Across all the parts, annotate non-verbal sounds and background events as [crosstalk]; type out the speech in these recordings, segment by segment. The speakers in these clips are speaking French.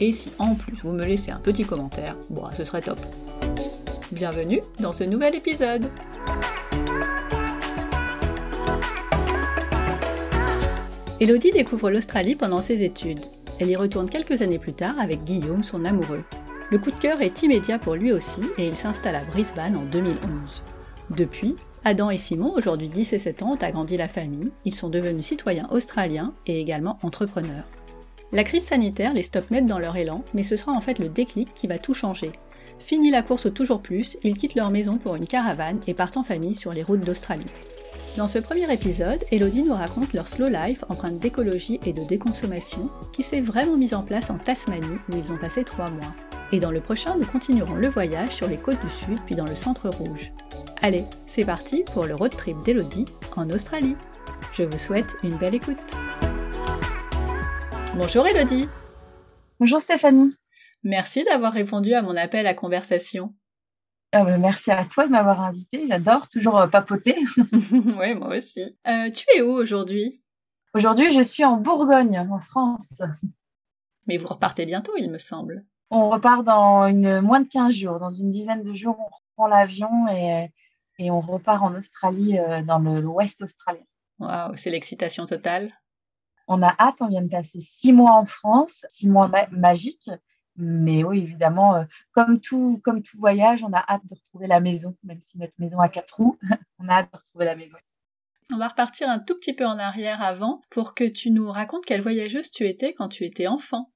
Et si en plus vous me laissez un petit commentaire, bon, ce serait top. Bienvenue dans ce nouvel épisode. Elodie découvre l'Australie pendant ses études. Elle y retourne quelques années plus tard avec Guillaume, son amoureux. Le coup de cœur est immédiat pour lui aussi et il s'installe à Brisbane en 2011. Depuis, Adam et Simon, aujourd'hui 10 et 7 ans, ont agrandi la famille, ils sont devenus citoyens australiens et également entrepreneurs. La crise sanitaire les stoppe net dans leur élan, mais ce sera en fait le déclic qui va tout changer. Fini la course au toujours plus, ils quittent leur maison pour une caravane et partent en famille sur les routes d'Australie. Dans ce premier épisode, Elodie nous raconte leur slow life empreinte d'écologie et de déconsommation qui s'est vraiment mise en place en Tasmanie où ils ont passé trois mois. Et dans le prochain, nous continuerons le voyage sur les côtes du Sud puis dans le centre rouge. Allez, c'est parti pour le road trip d'Elodie en Australie. Je vous souhaite une belle écoute. Bonjour Elodie. Bonjour Stéphanie. Merci d'avoir répondu à mon appel à conversation. Ah bah, merci à toi de m'avoir invité. J'adore toujours euh, papoter. [laughs] [laughs] oui, moi aussi. Euh, tu es où aujourd'hui? Aujourd'hui, je suis en Bourgogne, en France. Mais vous repartez bientôt, il me semble. On repart dans une, moins de 15 jours. Dans une dizaine de jours, on reprend l'avion et, et on repart en Australie, euh, dans l'ouest australien. Waouh, c'est l'excitation totale. On a hâte, on vient de passer six mois en France, six mois magiques. Mais oui, évidemment, euh, comme, tout, comme tout voyage, on a hâte de retrouver la maison, même si notre maison a quatre roues, [laughs] on a hâte de retrouver la maison. On va repartir un tout petit peu en arrière avant pour que tu nous racontes quelle voyageuse tu étais quand tu étais enfant.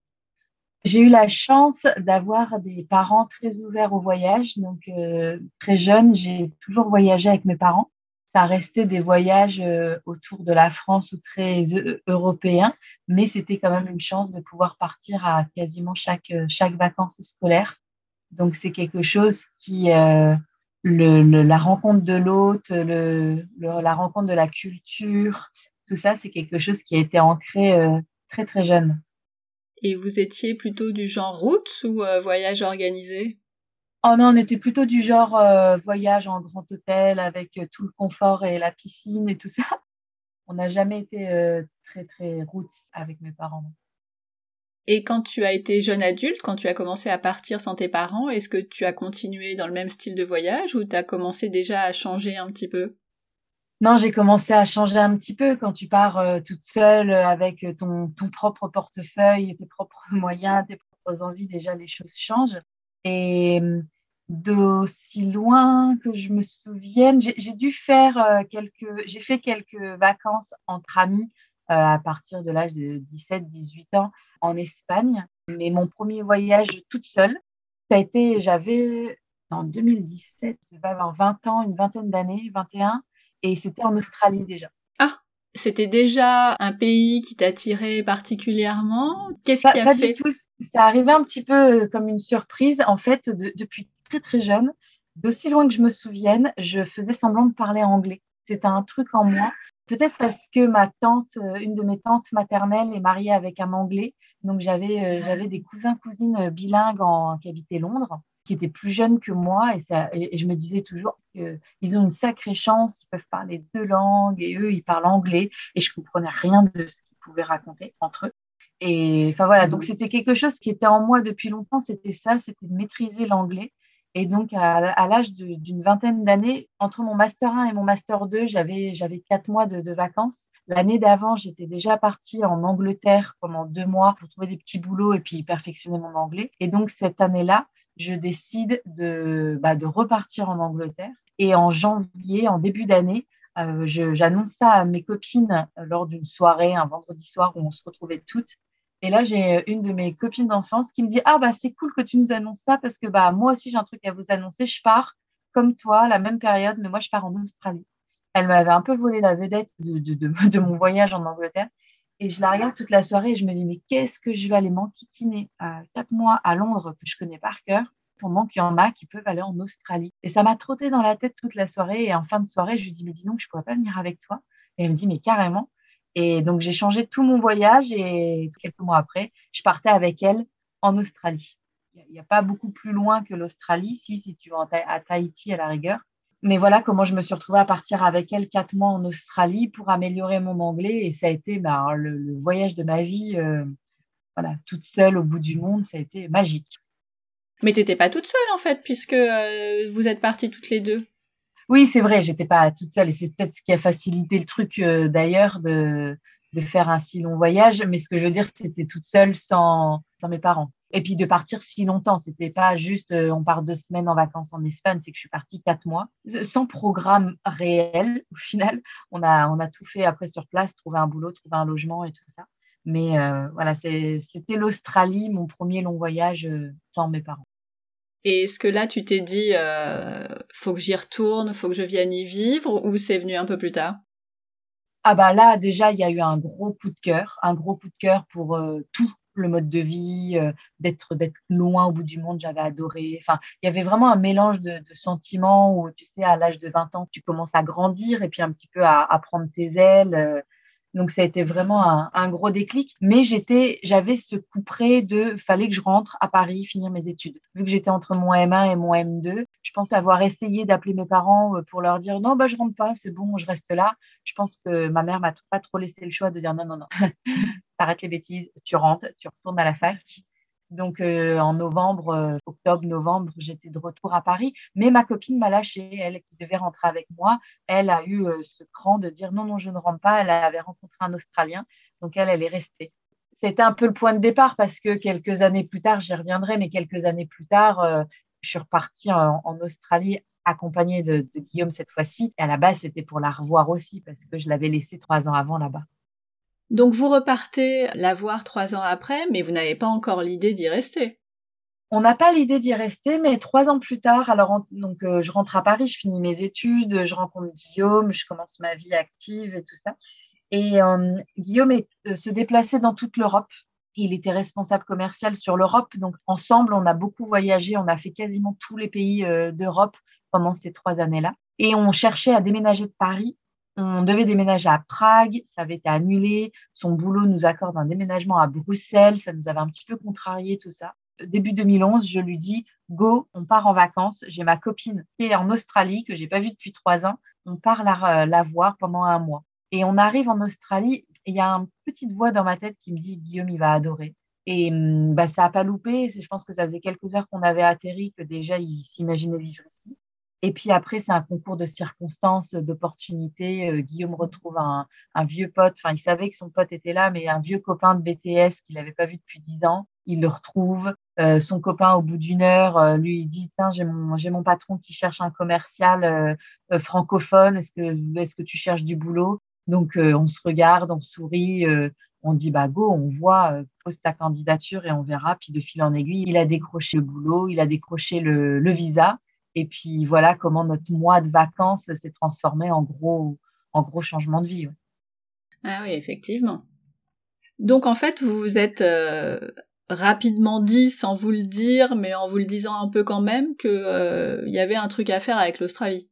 J'ai eu la chance d'avoir des parents très ouverts au voyage. Donc, euh, très jeune, j'ai toujours voyagé avec mes parents. Ça restait des voyages euh, autour de la France ou très européens, mais c'était quand même une chance de pouvoir partir à quasiment chaque, euh, chaque vacances scolaires. Donc, c'est quelque chose qui, le, la rencontre de l'autre, le, la rencontre de la culture, tout ça, c'est quelque chose qui a été ancré très, très jeune. Et vous étiez plutôt du genre route ou euh, voyage organisé? Oh non, on était plutôt du genre euh, voyage en grand hôtel avec euh, tout le confort et la piscine et tout ça. [laughs] On n'a jamais été très très route avec mes parents. Et quand tu as été jeune adulte, quand tu as commencé à partir sans tes parents, est-ce que tu as continué dans le même style de voyage ou tu as commencé déjà à changer un petit peu? Non, j'ai commencé à changer un petit peu quand tu pars euh, toute seule euh, avec euh, ton, ton, propre portefeuille, tes propres [laughs] moyens, tes propres envies. Déjà, les choses changent. Et d'aussi loin que je me souvienne, j'ai dû faire quelques, j'ai fait quelques vacances entre amis à partir de l'âge de 17-18 ans en Espagne. Mais mon premier voyage toute seule, ça a été, j'avais en 2017, je devais avoir 20 ans, une vingtaine d'années, 21 et c'était en Australie déjà. C'était déjà un pays qui t'attirait particulièrement Qu'est-ce qui a pas fait du tout. Ça arrivait un petit peu euh, comme une surprise. En fait, depuis très très jeune, d'aussi loin que je me souvienne, je faisais semblant de parler anglais. C'était un truc en moi. Peut-être parce que ma tante, euh, une de mes tantes maternelles, est mariée avec un anglais. Donc j'avais euh, j'avais des cousins cousines bilingues en, qui habitaient Londres qui étaient plus jeunes que moi et, ça, et, je me disais toujours qu'ils ont une sacrée chance, ils peuvent parler deux langues et eux, ils parlent anglais et je comprenais rien de ce qu'ils pouvaient raconter entre eux. Et enfin voilà, donc c'était quelque chose qui était en moi depuis longtemps, c'était ça, c'était de maîtriser l'anglais. Et donc, à, l'âge d'une vingtaine d'années, entre mon master 1 et mon master 2, j'avais quatre mois de, de vacances. L'année d'avant, j'étais déjà partie en Angleterre pendant deux mois pour trouver des petits boulots et puis perfectionner mon anglais. Et donc, cette année-là, je décide de, bah, de repartir en Angleterre. Et en janvier, en début d'année, euh, j'annonce ça à mes copines lors d'une soirée, un vendredi soir où on se retrouvait toutes. Et là, j'ai une de mes copines d'enfance qui me dit Ah, bah, c'est cool que tu nous annonces ça parce que bah, moi aussi, j'ai un truc à vous annoncer. Je pars comme toi, la même période, mais moi, je pars en Australie. Elle m'avait un peu volé la vedette de, de, [laughs] mon voyage en Angleterre. Et je la regarde toute la soirée et je me dis, mais qu'est-ce que je vais aller m'enquiquiner à quatre mois à Londres que je connais par cœur qu'il y en a qui peuvent aller en Australie. Et ça m'a trotté dans la tête toute la soirée. Et en fin de soirée, je lui dis, mais dis donc, je ne pourrais pas venir avec toi. Et elle me dit, mais carrément. Et donc, j'ai changé tout mon voyage et quelques mois après, je partais avec elle en Australie. Il n'y a, pas beaucoup plus loin que l'Australie, si, si tu vas à Tahiti à la rigueur. Mais voilà comment je me suis retrouvée à partir avec elle quatre mois en Australie pour améliorer mon anglais. Et ça a été bah, le, voyage de ma vie, euh, voilà, toute seule au bout du monde, ça a été magique. Mais tu n'étais pas toute seule en fait, puisque euh, vous êtes parties toutes les deux. Oui, c'est vrai, j'étais pas toute seule et c'est peut-être ce qui a facilité le truc euh, d'ailleurs de, de, faire un si long voyage. Mais ce que je veux dire, c'était toute seule sans, sans mes parents. Et puis de partir si longtemps, c'était pas juste euh, on part deux semaines en vacances en Espagne, c'est que je suis partie quatre mois sans programme réel. Au final, on a on a tout fait après sur place, trouver un boulot, trouver un logement et tout ça. Mais euh, voilà, c'était l'Australie, mon premier long voyage sans mes parents. Et est-ce que là, tu t'es dit, euh, faut que j'y retourne, faut que je vienne y vivre, ou c'est venu un peu plus tard? Ah bah là, déjà, il y a eu un gros coup de cœur, un gros coup de cœur pour euh, tout le mode de vie, euh, d'être d'être loin au bout du monde, j'avais adoré. Enfin, il y avait vraiment un mélange de, sentiments où, tu sais, à l'âge de 20 ans, tu commences à grandir et puis un petit peu à, à prendre tes ailes euh, donc ça a été vraiment un, gros déclic. Mais j'étais, j'avais ce coup près de, fallait que je rentre à Paris finir mes études. Vu que j'étais entre mon M1 et mon M2, je pense avoir essayé d'appeler mes parents euh, pour leur dire non, bah je rentre pas, c'est bon, je reste là. Je pense que ma mère m'a pas trop laissé le choix de dire non, non, non, [laughs] arrête les bêtises, tu rentres, tu retournes à la fac. Donc euh, en novembre, euh, octobre, novembre, j'étais de retour à Paris. Mais ma copine m'a lâchée, elle qui devait rentrer avec moi. Elle a eu euh, ce cran de dire non, non, je ne rentre pas. Elle avait rencontré un Australien, donc elle, elle est restée. C'était un peu le point de départ parce que quelques années plus tard, j'y reviendrai, mais quelques années plus tard, je suis repartie en, Australie accompagnée de, de Guillaume cette fois-ci. Et à la base, c'était pour la revoir aussi parce que je l'avais laissée trois ans avant là-bas. Donc vous repartez la voir trois ans après, mais vous n'avez pas encore l'idée d'y rester. On n'a pas l'idée d'y rester, mais trois ans plus tard, alors donc euh, je rentre à Paris, je finis mes études, je rencontre Guillaume, je commence ma vie active et tout ça. Et euh, Guillaume est, euh, se déplaçait dans toute l'Europe. Il était responsable commercial sur l'Europe, donc ensemble, on a beaucoup voyagé, on a fait quasiment tous les pays d'Europe pendant ces trois années-là. Et on cherchait à déménager de Paris on devait déménager à Prague, ça avait été annulé. Son boulot nous accorde un déménagement à Bruxelles, ça nous avait un petit peu contrarié tout ça. Début 2011, je lui dis Go, on part en vacances. J'ai ma copine qui est en Australie, que j'ai pas vue depuis trois ans. On part la, la voir pendant un mois. Et on arrive en Australie, il y a une petite voix dans ma tête qui me dit Guillaume, il va adorer. Et hum, bah, ça n'a pas loupé. Je pense que ça faisait quelques heures qu'on avait atterri, que déjà il s'imaginait vivre ici. Et puis après, c'est un concours de circonstances, d'opportunités. Euh, Guillaume retrouve un, vieux pote. Enfin, il savait que son pote était là, mais un vieux copain de BTS qu'il n'avait pas vu depuis dix ans. Il le retrouve. Euh, son copain, au bout d'une heure, euh, lui dit Tiens, j'ai mon, j'ai mon patron qui cherche un commercial francophone. Est-ce que, est-ce que tu cherches du boulot? Donc, on se regarde, on sourit. on dit bah go, on voit, pose ta candidature et on verra. Puis de fil en aiguille, il a décroché le boulot, il a décroché le, le visa. Et puis voilà comment notre mois de vacances s'est transformé en gros, en gros changement de vie. Ah oui, effectivement. Donc en fait, vous vous êtes euh, rapidement dit, sans vous le dire, mais en vous le disant un peu quand même, qu'il euh, y avait un truc à faire avec l'Australie.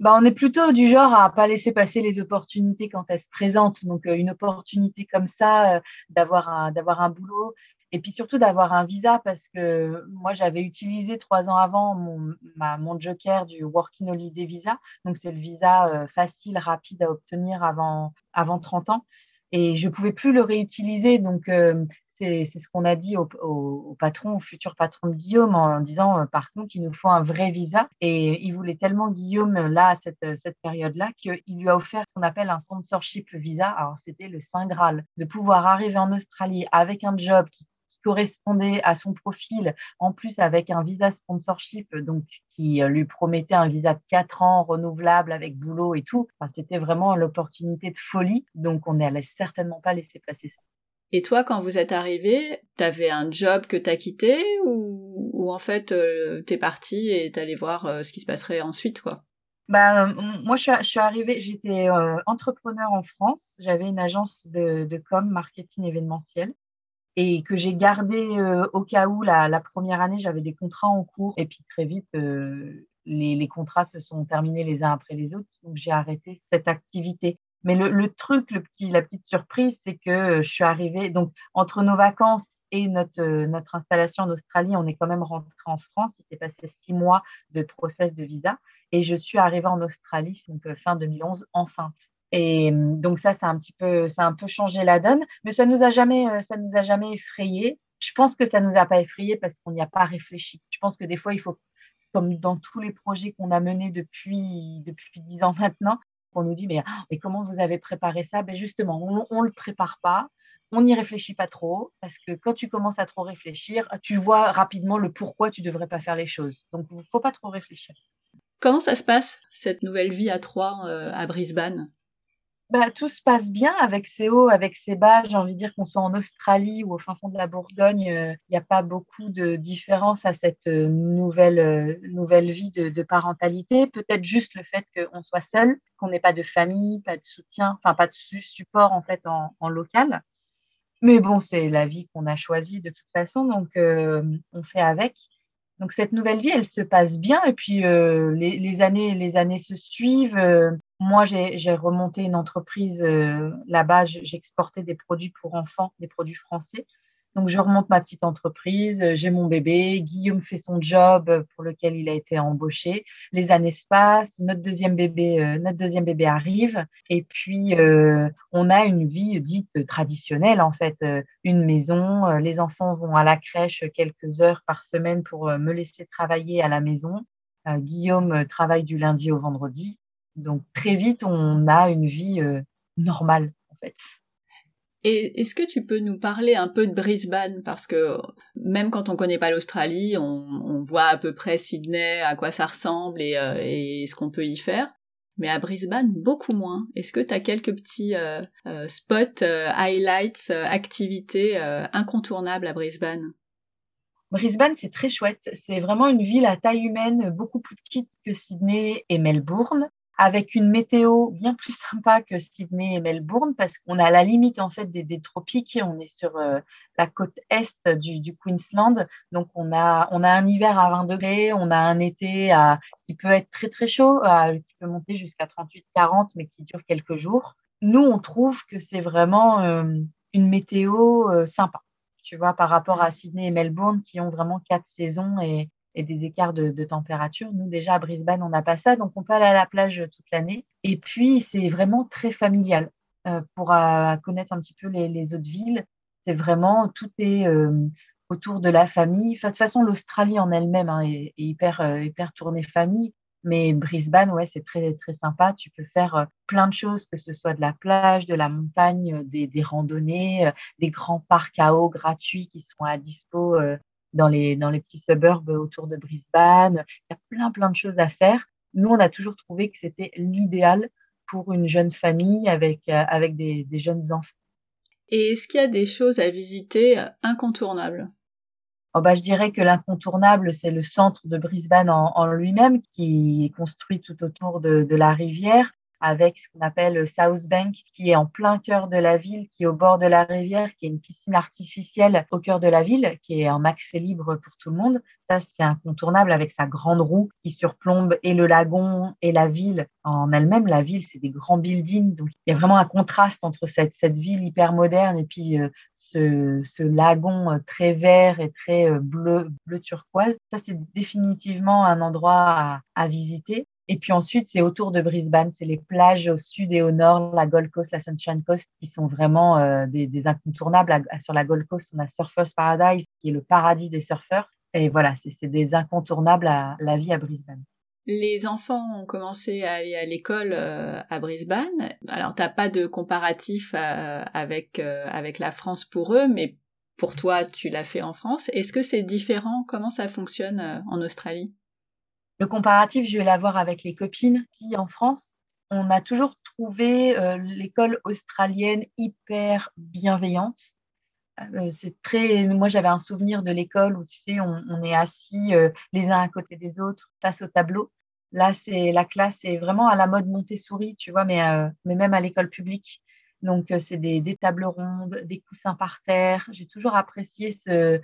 Bah, on est plutôt du genre à pas laisser passer les opportunités quand elles se présentent. Donc, euh, une opportunité comme ça, d'avoir un, d'avoir un boulot et puis surtout d'avoir un visa parce que moi, j'avais utilisé trois ans avant mon, mon joker du Working Holiday Visa. Donc, c'est le visa euh, facile, rapide à obtenir avant, avant 30 ans. Et je ne pouvais plus le réutiliser. Donc, euh, c'est ce qu'on a dit au, patron, au futur patron de Guillaume, en disant, euh, par contre, il nous faut un vrai visa. Et il voulait tellement Guillaume, là, cette, cette période-là, qu'il lui a offert ce qu'on appelle un sponsorship visa. Alors, c'était le Saint Graal, de pouvoir arriver en Australie avec un job qui correspondait à son profil, en plus avec un visa sponsorship, donc qui lui promettait un visa de 4 ans renouvelable avec boulot et tout. C'était vraiment l'opportunité de folie, donc on n'allait certainement pas laisser passer ça. Et toi, quand vous êtes arrivé, t'avais un job que t'as quitté ou, ou en fait euh, t'es parti et t'allais voir euh, ce qui se passerait ensuite, quoi? Bah, moi, je suis, je suis arrivée, j'étais euh, entrepreneur en France. J'avais une agence de, de com, marketing événementiel, et que j'ai gardé au cas où la, première année, j'avais des contrats en cours. Et puis très vite, les, les, contrats se sont terminés les uns après les autres. Donc j'ai arrêté cette activité. Mais le, truc, la petite surprise, c'est que euh, je suis arrivée, donc entre nos vacances et notre, euh, installation en Australie, on est quand même rentré en France. Il s'est passé six mois de process de visa. Et je suis arrivée en Australie, donc euh, fin 2011, enfin. Et donc ça, ça a un petit peu, ça un peu changé la donne, mais ça nous a jamais, ça nous a jamais effrayé. Je pense que ça nous a pas effrayé parce qu'on n'y a pas réfléchi. Je pense que des fois, il faut, comme dans tous les projets qu'on a menés depuis depuis dix ans maintenant, on nous dit mais, ah, mais comment vous avez préparé ça? Ben Justement, on ne le prépare pas, on n'y réfléchit pas trop, parce que quand tu commences à trop réfléchir, tu vois rapidement le pourquoi tu devrais pas faire les choses. Donc, il ne faut pas trop réfléchir. Comment ça se passe, cette nouvelle vie à trois euh, à Brisbane? Bah, tout se passe bien avec ses hauts, avec ses bas. J'ai envie de dire qu'on soit en Australie ou au fin fond de la Bourgogne, euh, il n'y a pas beaucoup de différence à cette euh, nouvelle, euh, nouvelle vie de, parentalité. Peut-être juste le fait qu'on soit seul, qu'on n'ait pas de famille, pas de soutien, enfin pas de support en fait en, local. Mais bon, c'est la vie qu'on a choisie de toute façon, donc on fait avec. Donc cette nouvelle vie, elle se passe bien et puis les, années, les années se suivent. Moi, j'ai remonté une entreprise euh, là-bas. J'exportais des produits pour enfants, des produits français. Donc, je remonte ma petite entreprise, euh, j'ai mon bébé, Guillaume fait son job pour lequel il a été embauché. Les années se passent, notre deuxième bébé, euh, notre deuxième bébé arrive, et puis on a une vie dite traditionnelle en fait, une maison. les enfants vont à la crèche quelques heures par semaine pour me laisser travailler à la maison. Guillaume travaille du lundi au vendredi. Donc très vite, on a une vie euh, normale en fait. Et est-ce que tu peux nous parler un peu de Brisbane? Parce que même quand on connaît pas l'Australie, on, voit à peu près Sydney, à quoi ça ressemble et, euh, et ce qu'on peut y faire. Mais à Brisbane, beaucoup moins. Est-ce que tu as quelques petits euh, spots, highlights, activités incontournables à Brisbane? Brisbane, c'est très chouette. C'est vraiment une ville à taille humaine, beaucoup plus petite que Sydney et Melbourne avec une météo bien plus sympa que Sydney et Melbourne parce qu'on a la limite en fait des, tropiques. On est sur euh, la côte est du, Queensland, donc on a on a un hiver à 20 degrés, on a un été qui peut être très très chaud, qui peut monter jusqu'à 38-40, mais qui dure quelques jours. Nous, on trouve que c'est vraiment euh, une météo euh, sympa, tu vois, par rapport à Sydney et Melbourne qui ont vraiment quatre saisons et, des écarts de, température. Nous, déjà à Brisbane, on n'a pas ça, donc on peut aller à la plage toute l'année. Et puis, c'est vraiment très familial. Euh, pour euh, connaître un petit peu les, autres villes, c'est vraiment, tout est euh, autour de la famille. de toute façon, l'Australie en elle-même hein, est, hyper, hyper tournée famille. Mais Brisbane, ouais, c'est très, très sympa. Tu peux faire plein de choses, que ce soit de la plage, de la montagne, des, des randonnées, des grands parcs à eau gratuits qui sont à dispo dans les, dans les petits suburbs autour de Brisbane. Il y a plein, plein de choses à faire. Nous, on a toujours trouvé que c'était l'idéal pour une jeune famille avec, euh, avec des, des jeunes enfants. Et est-ce qu'il y a des choses à visiter incontournables? Oh bah, Je dirais que l'incontournable, c'est le centre de Brisbane en, en lui-même, qui est construit tout autour de, de la rivière avec ce qu'on appelle South Bank, qui est en plein cœur de la ville, qui est au bord de la rivière, qui est une piscine artificielle au cœur de la ville, qui est un accès libre pour tout le monde. Ça, c'est incontournable avec sa grande roue qui surplombe et le lagon et la ville en elle-même. La ville, c'est des grands buildings. Donc, il y a vraiment un contraste entre cette, ville hyper moderne et puis euh, ce, lagon euh, très vert et très euh, bleu, bleu turquoise. Ça, c'est définitivement un endroit à visiter. Et puis ensuite, c'est autour de Brisbane, c'est les plages au sud et au nord, la Gold Coast, la Sunshine Coast, qui sont vraiment euh, des, incontournables. Sur la Gold Coast, on a Surfers Paradise, qui est le paradis des surfeurs. Et voilà, c'est des incontournables à la vie à Brisbane. Les enfants ont commencé à aller à l'école euh, à Brisbane. Alors, t'as pas de comparatif euh, avec avec la France pour eux, mais pour toi, tu l'as fait en France. Est-ce que c'est différent? Comment ça fonctionne en Australie? Le comparatif, je vais l'avoir avec les copines. qui en France, on a toujours trouvé euh, l'école australienne hyper bienveillante. Euh, c'est très. Moi, j'avais un souvenir de l'école où tu sais, on, est assis les uns à côté des autres face au tableau. Là, c'est la classe est vraiment à la mode Montessori, tu vois, mais, mais même à l'école publique. Donc, c'est des, tables rondes, des coussins par terre. J'ai toujours apprécié ce,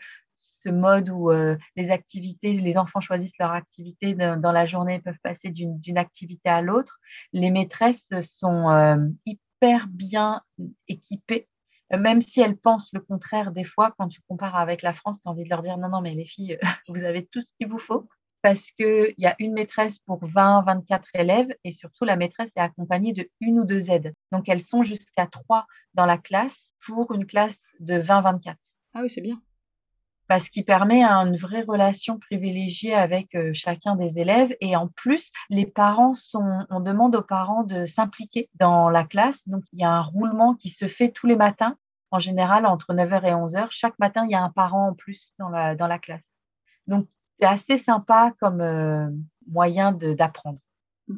mode où les activités, les enfants choisissent leur activité dans, la journée, peuvent passer d'une activité à l'autre. Les maîtresses sont hyper bien équipées, même si elles pensent le contraire des fois. Quand tu compares avec la France, tu as envie de leur dire non, non, mais les filles, [laughs] vous avez tout ce qu'il vous faut parce qu'il y a une maîtresse pour 20, 24 élèves et surtout la maîtresse est accompagnée de une ou deux aides. Donc elles sont jusqu'à trois dans la classe pour une classe de 20, 24. Ah oui, c'est bien. Parce qu'il permet une vraie relation privilégiée avec euh, chacun des élèves. Et en plus, les parents sont, on demande aux parents de s'impliquer dans la classe. Donc, il y a un roulement qui se fait tous les matins, en général entre 9h et 11h. Chaque matin, il y a un parent en plus dans la, dans la classe. Donc, c'est assez sympa comme euh, moyen d'apprendre.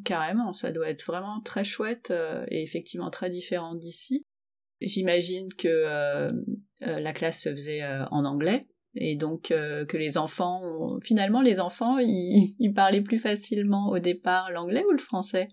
Carrément, ça doit être vraiment très chouette euh, et effectivement très différent d'ici. J'imagine que euh, la classe se faisait en anglais et donc que les enfants, finalement les enfants, [laughs] ils, parlaient plus facilement au départ l'anglais ou le français?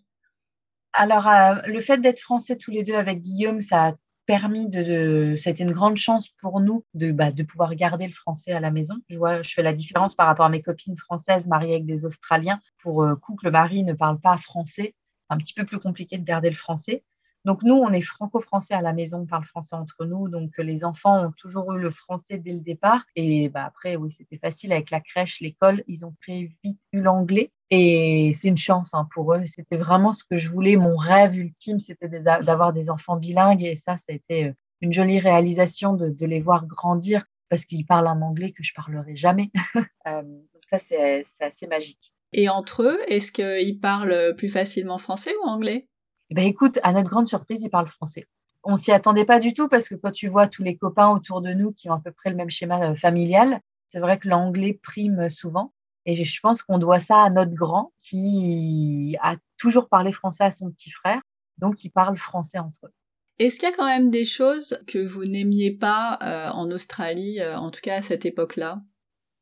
Alors, le fait d'être français tous les deux avec Guillaume, ça a permis de, ça a été une grande chance pour nous de, bah, de pouvoir garder le français à la maison. Je vois, je fais la différence par rapport à mes copines françaises mariées avec des Australiens. Pour euh, coup le mari ne parle pas français, un petit peu plus compliqué de garder le français. Donc nous, on est franco-français à la maison, on parle français entre nous. Donc les enfants ont toujours eu le français dès le départ. Et bah, après, oui, c'était facile avec la crèche, l'école, ils ont très vite eu l'anglais. Et c'est une chance hein, pour eux. C'était vraiment ce que je voulais. Mon rêve ultime, c'était d'avoir des enfants bilingues. Et ça, ça a été euh, une jolie réalisation de, les voir grandir parce qu'ils parlent un anglais que je parlerai jamais. [laughs] Euh, donc ça, c'est assez magique. Et entre eux, est-ce qu'ils parlent plus facilement français ou anglais? Eh ben, écoute, à notre grande surprise, ils parlent français. On s'y attendait pas du tout parce que quand tu vois tous les copains autour de nous qui ont à peu près le même schéma euh, familial, c'est vrai que l'anglais prime souvent. Et je pense qu'on doit ça à notre grand qui a toujours parlé français à son petit frère, donc ils parlent français entre eux. Est-ce qu'il y a quand même des choses que vous n'aimiez pas euh, en Australie, euh, en tout cas à cette époque-là?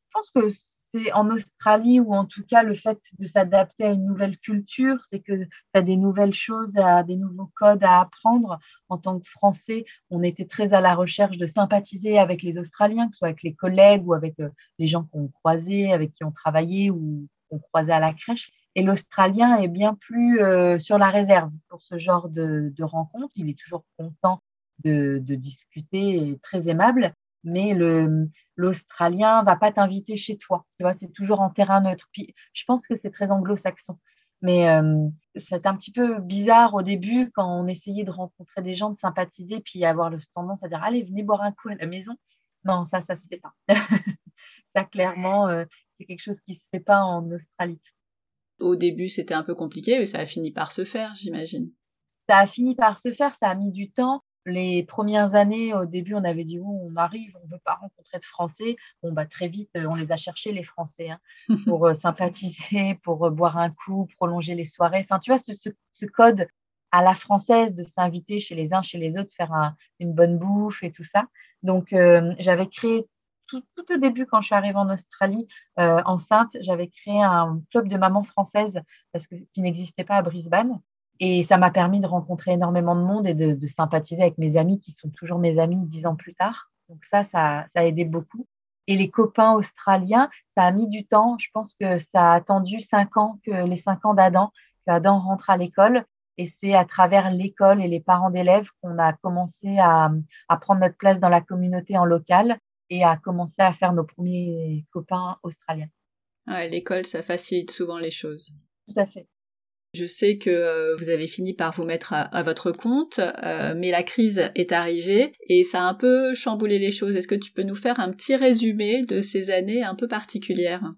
Je pense que c'est en Australie ou en tout cas le fait de s'adapter à une nouvelle culture, c'est que tu as des nouvelles choses, des nouveaux codes à apprendre. En tant que Français, on était très à la recherche de sympathiser avec les Australiens, que ce soit avec les collègues ou avec euh, les gens qu'on croisait, avec qui on travaillait ou qu'on croisait à la crèche. Et l'Australien est bien plus euh, sur la réserve pour ce genre de, de rencontre. Il est toujours content de discuter et très aimable mais le l'Australien va pas t'inviter chez toi. Tu vois, c'est toujours en terrain neutre. Puis, je pense que c'est très anglo-saxon. Mais euh, c'est un petit peu bizarre au début quand on essayait de rencontrer des gens, de sympathiser, puis avoir le tendance à dire allez, venez boire un coup à la maison. Non, ça, ça se fait pas. [laughs] ça, clairement, euh, c'est quelque chose qui se fait pas en Australie. Au début, c'était un peu compliqué, mais ça a fini par se faire, j'imagine. Ça a fini par se faire, ça a mis du temps les premières années, au début, on avait dit oh, on arrive, on ne veut pas rencontrer de Français. Bon, bah, très vite, on les a cherchés, les Français, hein, [laughs] pour euh, sympathiser, pour euh, boire un coup, prolonger les soirées. Enfin, tu vois, ce, code à la française de s'inviter chez les uns, chez les autres, faire une bonne bouffe et tout ça. Donc, euh, j'avais créé tout, au début, quand je suis arrivée en Australie, enceinte, j'avais créé un club de mamans françaises parce que, qui n'existait pas à Brisbane. Et ça m'a permis de rencontrer énormément de monde et de, sympathiser avec mes amis qui sont toujours mes amis dix ans plus tard. Donc ça, ça, a aidé beaucoup. Et les copains australiens, ça a mis du temps. Je pense que ça a attendu cinq ans, que les cinq ans d'Adam, qu'Adam rentre à l'école. Et c'est à travers l'école et les parents d'élèves qu'on a commencé à, à, prendre notre place dans la communauté en local et à commencer à faire nos premiers copains australiens. Ouais, l'école, ça facilite souvent les choses. Tout à fait. Je sais que euh, vous avez fini par vous mettre à, votre compte, euh, mais la crise est arrivée et ça a un peu chamboulé les choses. Est-ce que tu peux nous faire un petit résumé de ces années un peu particulières?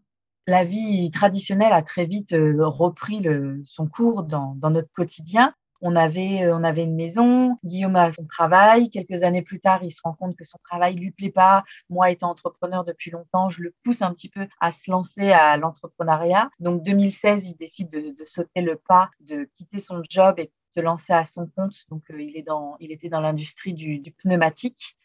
La vie traditionnelle a très vite euh, repris son cours dans, notre quotidien. On avait, on avait une maison. Guillaume a son travail. Quelques années plus tard, il se rend compte que son travail lui plaît pas. Moi, étant entrepreneur depuis longtemps, je le pousse un petit peu à se lancer à l'entrepreneuriat. Donc 2016, il décide de, de sauter le pas, de quitter son job et se lancer à son compte. Donc, euh, il, est dans, il était dans l'industrie du, pneumatique.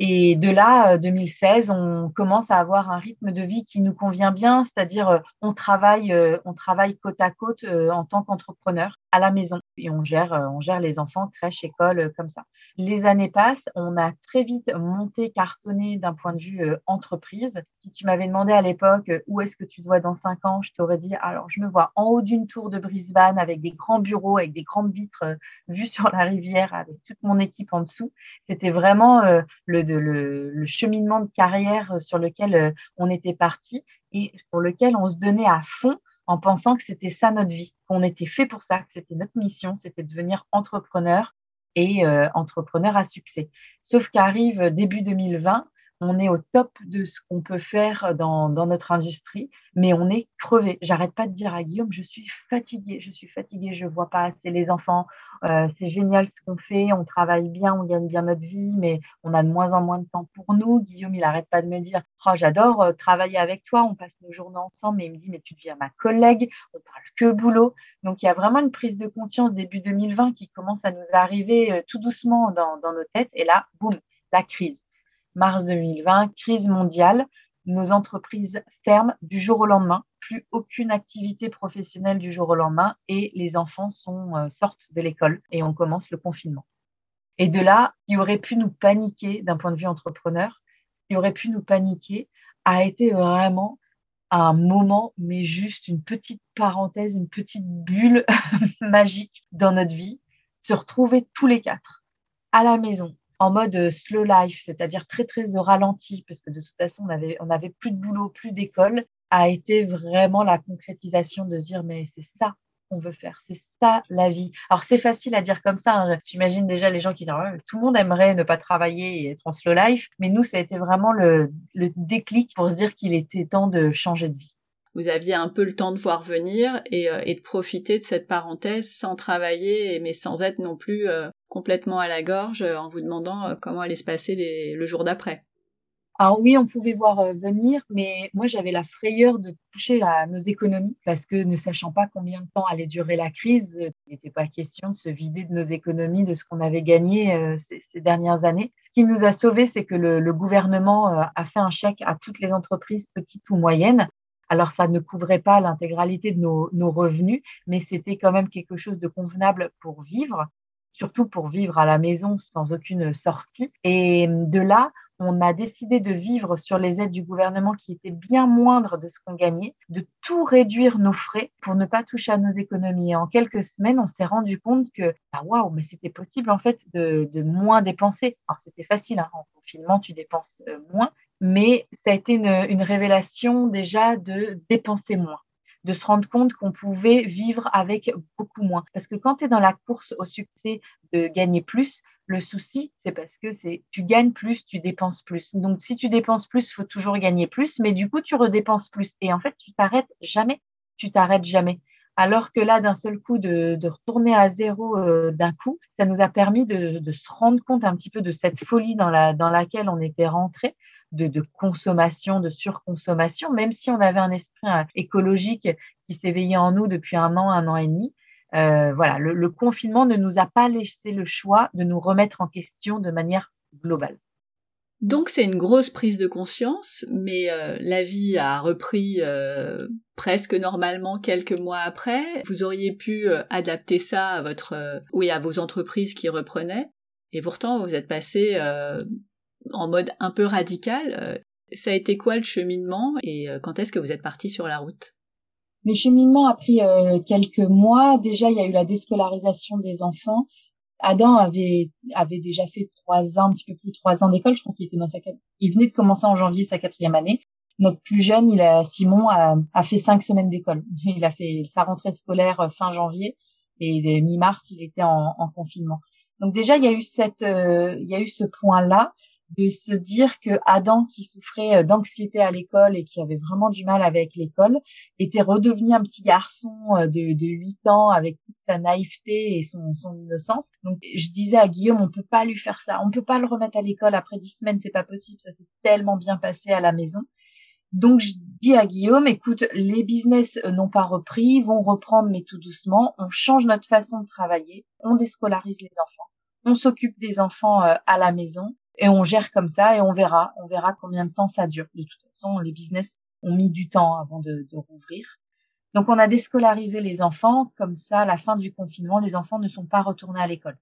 Et de là, 2016, euh, on commence à avoir un rythme de vie qui nous convient bien, c'est-à-dire euh, on travaille, on travaille côte à côte en tant qu'entrepreneur à la maison et on gère, on gère les enfants, crèche, école, comme ça. Les années passent, on a très vite monté, cartonné d'un point de vue euh, entreprise. Si tu m'avais demandé à l'époque euh, où est-ce que tu dois dans cinq ans, je t'aurais dit alors je me vois en haut d'une tour de Brisbane avec des grands bureaux, avec des grandes vitres euh, vues sur la rivière, avec toute mon équipe en dessous. C'était vraiment le, le, le, cheminement de carrière sur lequel on était parti et pour lequel on se donnait à fond en pensant que c'était ça notre vie, qu'on était fait pour ça, que c'était notre mission, c'était de devenir entrepreneur et euh, entrepreneur à succès. Sauf qu'arrive début 2020, on est au top de ce qu'on peut faire dans, notre industrie, mais on est crevé. J'arrête pas de dire à Guillaume, je suis fatiguée, je suis fatiguée, je vois pas assez les enfants. Euh, c'est génial ce qu'on fait, on travaille bien, on gagne bien notre vie, mais on a de moins en moins de temps pour nous. Guillaume, il arrête pas de me dire, oh, j'adore euh, travailler avec toi, on passe nos journées ensemble, mais il me dit, mais tu deviens ma collègue, on parle que boulot. Donc il y a vraiment une prise de conscience début 2020 qui commence à nous arriver euh, tout doucement dans nos têtes, et là, boum, la crise mars 2020, crise mondiale, nos entreprises ferment du jour au lendemain, plus aucune activité professionnelle du jour au lendemain et les enfants euh, sortent de l'école et on commence le confinement. Et de là, qui aurait pu nous paniquer d'un point de vue entrepreneur, qui aurait pu nous paniquer, a été vraiment un moment, mais juste une petite parenthèse, une petite bulle [laughs] magique dans notre vie, se retrouver tous les quatre à la maison, en mode slow life, c'est-à-dire très très ralenti, parce que de toute façon on avait plus de boulot, plus d'école, a été vraiment la concrétisation de se dire mais c'est ça qu'on veut faire, c'est ça la vie. Alors c'est facile à dire comme ça. Hein. J'imagine déjà les gens qui disent tout le monde aimerait ne pas travailler et être en slow life, mais nous ça a été vraiment le déclic pour se dire qu'il était temps de changer de vie vous aviez un peu le temps de voir venir et, euh, de profiter de cette parenthèse sans travailler, mais sans être non plus euh, complètement à la gorge euh, en vous demandant comment allait se passer le jour d'après. Alors oui, on pouvait voir venir, mais moi j'avais la frayeur de toucher à nos économies parce que ne sachant pas combien de temps allait durer la crise, il n'était pas question de se vider de nos économies, de ce qu'on avait gagné ces, dernières années. Ce qui nous a sauvés, c'est que le gouvernement a fait un chèque à toutes les entreprises petites ou moyennes alors, ça ne couvrait pas l'intégralité de nos, revenus, mais c'était quand même quelque chose de convenable pour vivre, surtout pour vivre à la maison sans aucune sortie. Et de là, on a décidé de vivre sur les aides du gouvernement qui étaient bien moindres de ce qu'on gagnait, de tout réduire nos frais pour ne pas toucher à nos économies. Et en quelques semaines, on s'est rendu compte que, ah, waouh, mais c'était possible en fait de, moins dépenser. Alors c'était facile, hein, en confinement, tu dépenses euh, moins, mais ça a été une, révélation déjà de dépenser moins de se rendre compte qu'on pouvait vivre avec beaucoup moins. Parce que quand tu es dans la course au succès de gagner plus, le souci, c'est parce que c'est tu gagnes plus, tu dépenses plus. Donc si tu dépenses plus, il faut toujours gagner plus, mais du coup tu redépenses plus. Et en fait, tu t'arrêtes jamais. Tu t'arrêtes jamais. Alors que là, d'un seul coup, de, retourner à zéro euh, d'un coup, ça nous a permis de, se rendre compte un petit peu de cette folie dans, dans laquelle on était rentré de, consommation, de surconsommation, même si on avait un esprit euh, écologique qui s'éveillait en nous depuis un an, un an et demi. Euh, voilà, le, confinement ne nous a pas laissé le choix de nous remettre en question de manière globale. Donc c'est une grosse prise de conscience, mais euh, la vie a repris presque normalement quelques mois après. Vous auriez pu adapter ça à votre, oui, à vos entreprises qui reprenaient, et pourtant vous êtes passé en mode un peu radical. Euh, ça a été quoi le cheminement et euh, quand est-ce que vous êtes parti sur la route? Le cheminement a pris euh, quelques mois. Déjà, il y a eu la déscolarisation des enfants. Adam avait avait déjà fait trois ans, un petit peu plus de trois ans d'école. Je crois qu'il était dans sa il venait de commencer en janvier sa quatrième année. Notre plus jeune, il a Simon a, a fait cinq semaines d'école. [laughs] Il a fait sa rentrée scolaire fin janvier et mi-mars, il était en, en, confinement. Donc déjà, il y a eu cette, il y a eu ce point-là. De se dire que Adam, qui souffrait euh, d'anxiété à l'école et qui avait vraiment du mal avec l'école, était redevenu un petit garçon euh, de, de 8 ans avec toute sa naïveté et son, son innocence. Donc je disais à Guillaume, on peut pas lui faire ça, on peut pas le remettre à l'école. Après 10 semaines, c'est pas possible, ça s'est tellement bien passé à la maison. Donc je dis à Guillaume, écoute, les business euh, n'ont pas repris, vont reprendre mais tout doucement, on change notre façon de travailler, on déscolarise les enfants, on s'occupe des enfants à la maison et on gère comme ça et on verra, on verra combien de temps ça dure. De toute façon, les business ont mis du temps avant de, de rouvrir. Donc on a déscolarisé les enfants, comme ça, à la fin du confinement, les enfants ne sont pas retournés à l'école.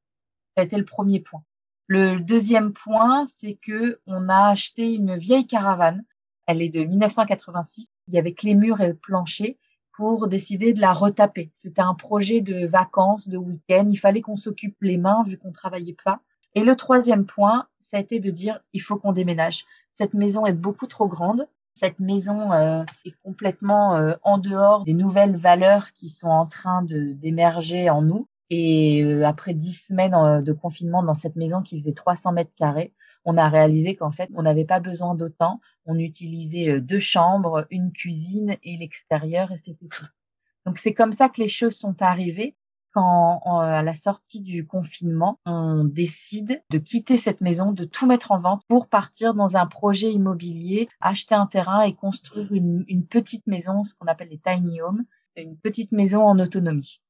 Ça a été le premier point. Le deuxième point, c'est que on a acheté une vieille caravane. Elle est de 1986. Il y avait que les murs et le plancher pour décider de la retaper. C'était un projet de vacances, de week-end. Il fallait qu'on s'occupe les mains vu qu'on travaillait pas. Et le troisième point, ça a été de dire il faut qu'on déménage. Cette maison est beaucoup trop grande. Cette maison euh, est complètement euh, en dehors des nouvelles valeurs qui sont en train d'émerger en nous. Et euh, après dix semaines de confinement dans cette maison qui faisait 300 mètres carrés, on a réalisé qu'en fait, on n'avait pas besoin d'autant. On utilisait deux chambres, une cuisine et l'extérieur et c'était tout. Donc c'est comme ça que les choses sont arrivées quand, à la sortie du confinement, on décide de quitter cette maison, de tout mettre en vente pour partir dans un projet immobilier, acheter un terrain et construire une, une petite maison, ce qu'on appelle les tiny homes, une petite maison en autonomie.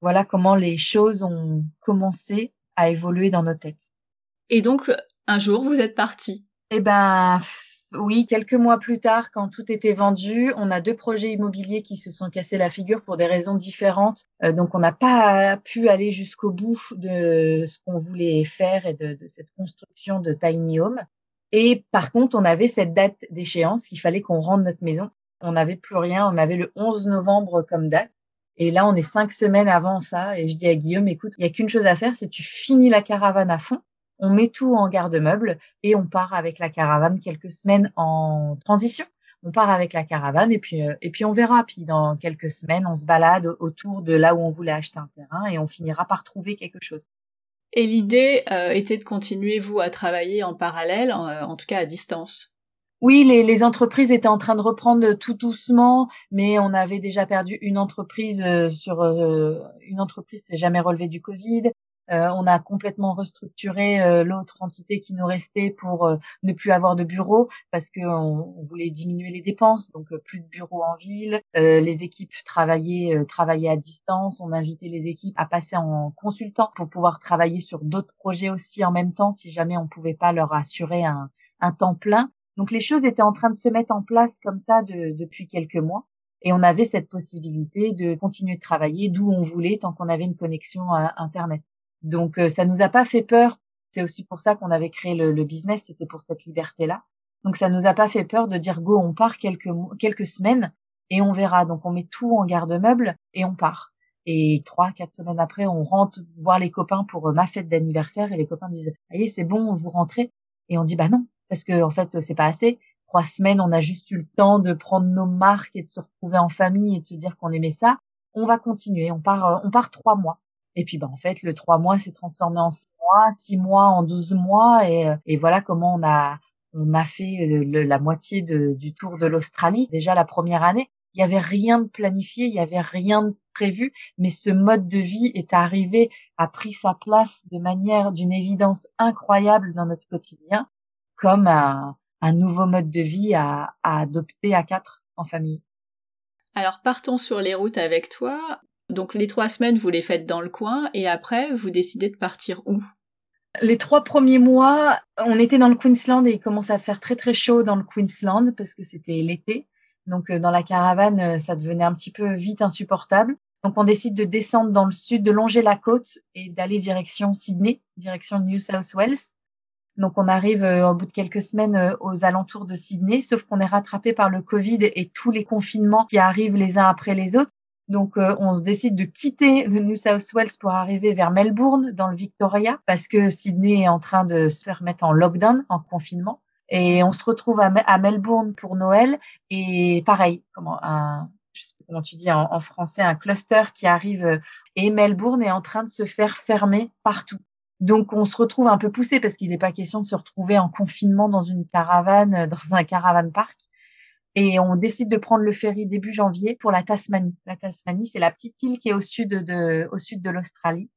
Voilà comment les choses ont commencé à évoluer dans nos têtes. Et donc, un jour, vous êtes parti. Eh ben, oui, quelques mois plus tard, quand tout était vendu, on a deux projets immobiliers qui se sont cassés la figure pour des raisons différentes. Euh, donc, on n'a pas pu aller jusqu'au bout de ce qu'on voulait faire et de, de, cette construction de tiny home. Et par contre, on avait cette date d'échéance qu'il fallait qu'on rende notre maison. On n'avait plus rien. On avait le 11 novembre comme date. Et là, on est cinq semaines avant ça. Et je dis à Guillaume, écoute, il n'y a qu'une chose à faire, c'est tu finis la caravane à fond on met tout en garde-meuble et on part avec la caravane quelques semaines en transition. On part avec la caravane et puis euh, et puis on verra. Puis dans quelques semaines, on se balade autour de là où on voulait acheter un terrain et on finira par trouver quelque chose. Et l'idée euh, était de continuer vous à travailler en parallèle, en, euh, tout cas à distance? Oui, les, les, entreprises étaient en train de reprendre tout doucement, mais on avait déjà perdu une entreprise sur une entreprise s'est jamais relevée du Covid. Euh, on a complètement restructuré euh, l'autre entité qui nous restait pour euh, ne plus avoir de bureau parce qu'on on voulait diminuer les dépenses, donc plus de bureaux en ville. les équipes travaillaient, travaillaient à distance. On invitait les équipes à passer en consultant pour pouvoir travailler sur d'autres projets aussi en même temps si jamais on pouvait pas leur assurer un, temps plein. Donc les choses étaient en train de se mettre en place comme ça de, depuis quelques mois. Et on avait cette possibilité de continuer de travailler d'où on voulait tant qu'on avait une connexion Internet. Donc euh, ça nous a pas fait peur. C'est aussi pour ça qu'on avait créé le, business, c'était pour cette liberté-là. Donc ça nous a pas fait peur de dire go, on part quelques quelques semaines et on verra. Donc on met tout en garde-meuble et on part. Et trois, quatre semaines après, on rentre voir les copains pour euh, ma fête d'anniversaire et les copains disent allez c'est bon, vous rentrez. Et on dit bah non parce que en fait c'est pas assez. Trois semaines, on a juste eu le temps de prendre nos marques et de se retrouver en famille et de se dire qu'on aimait ça. On va continuer. On part, euh, on part trois mois. Et puis, bah, en fait, le trois mois s'est transformé en six mois, six mois en douze mois, et, euh, et voilà comment on a on a fait la moitié de, du tour de l'Australie. Déjà la première année, il y avait rien de planifié, il y avait rien de prévu, mais ce mode de vie est arrivé, a pris sa place de manière d'une évidence incroyable dans notre quotidien, comme un, un nouveau mode de vie à, à adopter à quatre en famille. Alors partons sur les routes avec toi. Donc les trois semaines, vous les faites dans le coin et après, vous décidez de partir où? Les trois premiers mois, on était dans le Queensland et il commence à faire très très chaud dans le Queensland parce que c'était l'été. Donc euh, dans la caravane, euh, ça devenait un petit peu vite insupportable. Donc on décide de descendre dans le sud, de longer la côte et d'aller direction Sydney, direction New South Wales. Donc on arrive euh, au bout de quelques semaines aux alentours de Sydney, sauf qu'on est rattrapé par le Covid et tous les confinements qui arrivent les uns après les autres. Donc, euh, on se décide de quitter le New South Wales pour arriver vers Melbourne, dans le Victoria, parce que Sydney est en train de se faire mettre en lockdown, en confinement. Et on se retrouve à, Melbourne pour Noël. Et pareil, comment, un, je sais pas comment tu dis en, en, français, un cluster qui arrive. Et Melbourne est en train de se faire fermer partout. Donc, on se retrouve un peu poussé parce qu'il n'est pas question de se retrouver en confinement dans une caravane, dans un caravane park. Et on décide de prendre le ferry début janvier pour la Tasmanie. La Tasmanie, c'est la petite île qui est au sud de, au sud de l'Australie.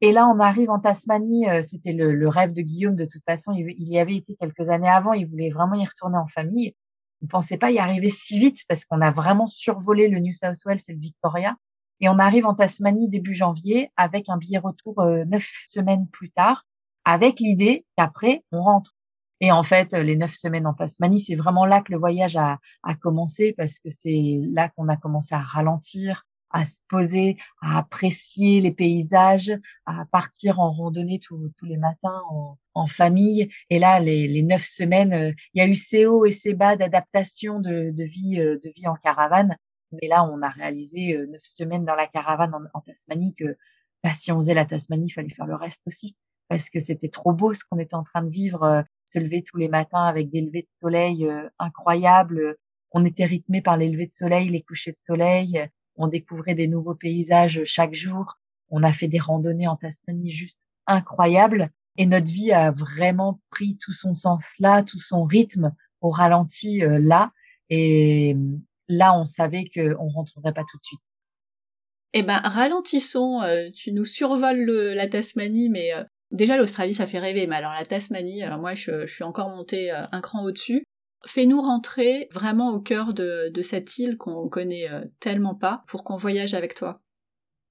Et là, on arrive en Tasmanie. Euh, c'était le, rêve de Guillaume de toute façon. Il, y avait été quelques années avant. Il voulait vraiment y retourner en famille. On pensait pas y arriver si vite parce qu'on a vraiment survolé le New South Wales et le Victoria. Et on arrive en Tasmanie début janvier avec un billet retour euh, neuf semaines plus tard, avec l'idée qu'après on rentre. Et en fait, les neuf semaines en Tasmanie, c'est vraiment là que le voyage a, commencé parce que c'est là qu'on a commencé à ralentir, à se poser, à apprécier les paysages, à partir en randonnée tous les matins en, famille. Et là, les, neuf semaines, euh, il y a eu ces hauts et ces bas d'adaptation de, vie, euh, de vie en caravane. Mais là, on a réalisé euh, neuf semaines dans la caravane en, Tasmanie que bah, si on faisait la Tasmanie, il fallait faire le reste aussi parce que c'était trop beau ce qu'on était en train de vivre se lever tous les matins avec des levées de soleil euh, incroyables. On était rythmé par les levées de soleil, les couchers de soleil. On découvrait des nouveaux paysages chaque jour. On a fait des randonnées en Tasmanie juste incroyables. Et notre vie a vraiment pris tout son sens là, tout son rythme au ralenti euh, là. Et là, on savait qu'on rentrerait pas tout de suite. Eh ben, ralentissons. Euh, tu nous survoles la Tasmanie, mais Déjà l'Australie ça fait rêver, mais alors la Tasmanie, alors moi je, suis encore montée euh, un cran au-dessus. Fais-nous rentrer vraiment au cœur de, cette île qu'on connaît euh, tellement pas pour qu'on voyage avec toi.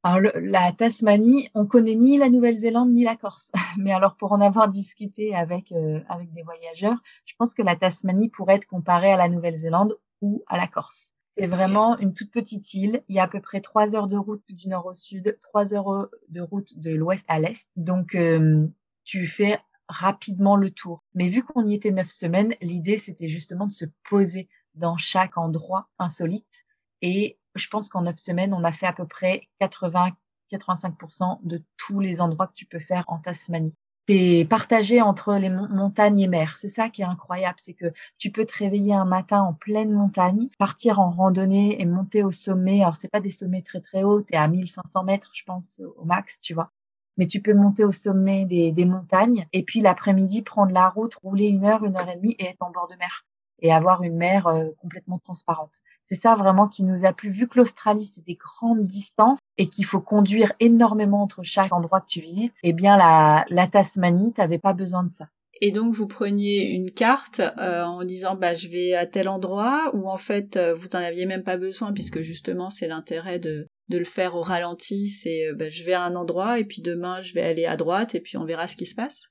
Alors la Tasmanie, on connaît ni la Nouvelle-Zélande ni la Corse, [laughs] mais alors pour en avoir discuté euh, avec des voyageurs, je pense que la Tasmanie pourrait être comparée à la Nouvelle-Zélande ou à la Corse. C'est vraiment une toute petite île. Il y a à peu près trois heures de route du nord au sud, trois heures de route de l'ouest à l'est. Donc, euh, tu fais rapidement le tour. Mais vu qu'on y était neuf semaines, l'idée, c'était justement de se poser dans chaque endroit insolite. Et je pense qu'en neuf semaines, on a fait à peu près 80-85% de tous les endroits que tu peux faire en Tasmanie c'est partagé entre les montagnes et mer. C'est ça qui est incroyable, c'est que tu peux te réveiller un matin en pleine montagne, partir en randonnée et monter au sommet. Alors c'est pas des sommets très très hauts, t'es à 1500 mètres, je pense au max, tu vois. Mais tu peux monter au sommet des montagnes et puis l'après-midi prendre la route, rouler une heure, une heure et demie et être en bord de mer et avoir une mer euh, complètement transparente. C'est ça vraiment qui nous a plu. Vu que l'Australie, c'est des grandes distances et qu'il faut conduire énormément entre chaque endroit que tu visites, eh bien, la, la Tasmanie, t'avais pas besoin de ça. Et donc vous preniez une carte euh, en disant bah je vais à tel endroit ou en fait euh, vous n'en aviez même pas besoin puisque justement c'est l'intérêt de, de le faire au ralenti, c'est bah, je vais à un endroit et puis demain je vais aller à droite et puis on verra ce qui se passe?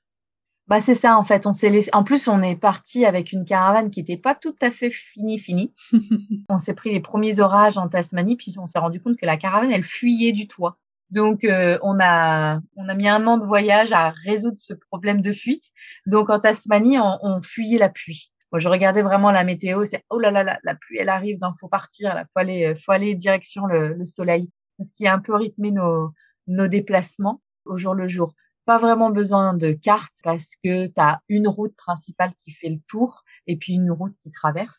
Bah c'est ça en fait. On s'est laissé. En plus, on est parti avec une caravane qui n'était pas tout à fait finie, finie. [laughs] on s'est pris les premiers orages en Tasmanie, puis on s'est rendu compte que la caravane, elle fuyait du toit. Donc euh, on a on a mis un an de voyage à résoudre ce problème de fuite. Donc en Tasmanie, on, fuyait la pluie. Moi, je regardais vraiment la météo. C'est oh là là, là la pluie, elle arrive. Donc faut partir. Là, faut aller faut aller direction le, le soleil. C'est ce qui a un peu rythmé nos nos déplacements au jour le jour vraiment besoin de carte parce que tu une route principale qui fait le tour et puis une route qui traverse.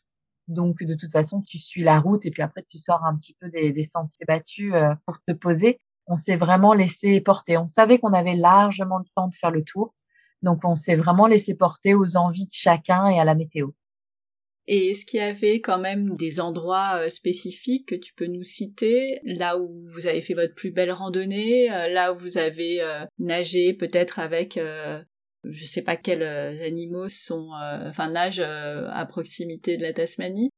Donc de toute façon, tu suis la route et puis après tu sors un petit peu des, sentiers battus euh, pour te poser. On s'est vraiment laissé porter. On savait qu'on avait largement le temps de faire le tour. Donc on s'est vraiment laissé porter aux envies de chacun et à la météo. Et est-ce qu'il y avait quand même des endroits euh, spécifiques que tu peux nous citer, là où vous avez fait votre plus belle randonnée, euh, là où vous avez euh, nagé peut-être avec je sais pas quels animaux sont enfin nagent à proximité de la Tasmanie?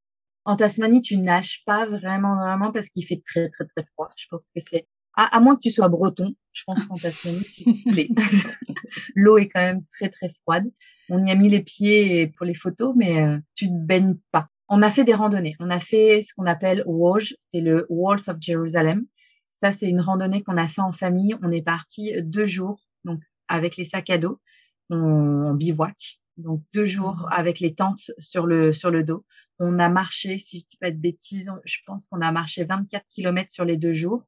En Tasmanie, tu nages pas vraiment vraiment parce qu'il fait très très très froid. Je pense que c'est à, moins que tu sois breton, je pense qu'en Tasmanie, [laughs] [laughs] L'eau est quand même très très froide. On y a mis les pieds pour les photos, mais euh, tu ne baignes pas. On a fait des randonnées. On a fait ce qu'on appelle WOJ, c'est le Walls of Jerusalem. Ça, c'est une randonnée qu'on a fait en famille. On est parti deux jours, donc avec les sacs à dos, on, bivouac, donc deux jours mmh. avec les tentes sur le sur le dos. On a marché, si je dis pas de bêtises, je pense qu'on a marché 24 km sur les deux jours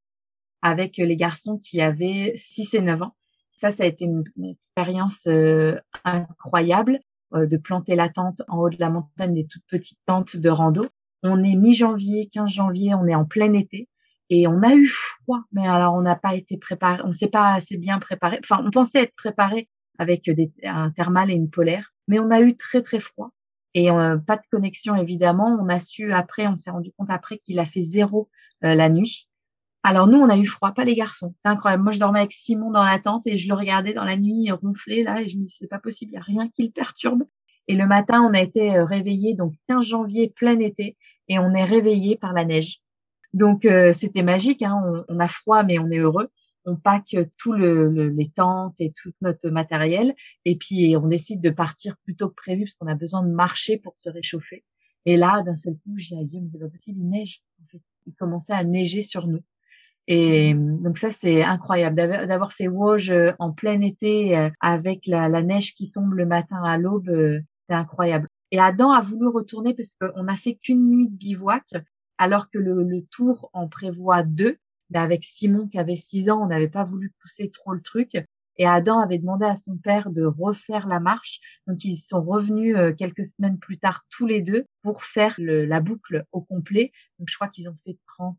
avec les garçons qui avaient 6 et 9 ans. Ça, ça a été une, expérience euh, incroyable euh, de planter la tente en haut de la montagne, des toutes petites tentes de rando. On est mi-janvier, 15 janvier, on est en plein été. Et on a eu froid, mais alors on n'a pas été préparé, on s'est pas assez bien préparé. Enfin, on pensait être préparé avec des, un thermal et une polaire, mais on a eu très très froid et euh, pas de connexion évidemment. On a su après, on s'est rendu compte après qu'il a fait zéro euh, la nuit. Alors nous, on a eu froid, pas les garçons. C'est incroyable. Moi, je dormais avec Simon dans la tente et je le regardais dans la nuit ronfler là et je me dis c'est pas possible, il y a rien qui le perturbe. Et le matin, on a été euh, réveillés donc 15 janvier plein été et on est réveillé par la neige. Donc euh, c'était magique. Hein. On, a froid mais on est heureux. On pack tout le, les tentes et tout notre matériel et puis on décide de partir plus tôt que prévu parce qu'on a besoin de marcher pour se réchauffer. Et là, d'un seul coup, j'ai dit mais c'est pas possible, il neige. En fait, il commençait à neiger sur nous. Et donc ça, c'est incroyable d'avoir fait Wauge euh, en plein été euh, avec la, la, neige qui tombe le matin à l'aube. Euh, c'est incroyable. Et Adam a voulu retourner parce qu'on n'a fait qu'une nuit de bivouac, alors que le, le tour en prévoit deux. Mais avec Simon qui avait six ans, on n'avait pas voulu pousser trop le truc. Et Adam avait demandé à son père de refaire la marche. Donc ils sont revenus quelques semaines plus tard tous les deux pour faire le, la boucle au complet. Donc je crois qu'ils ont fait 30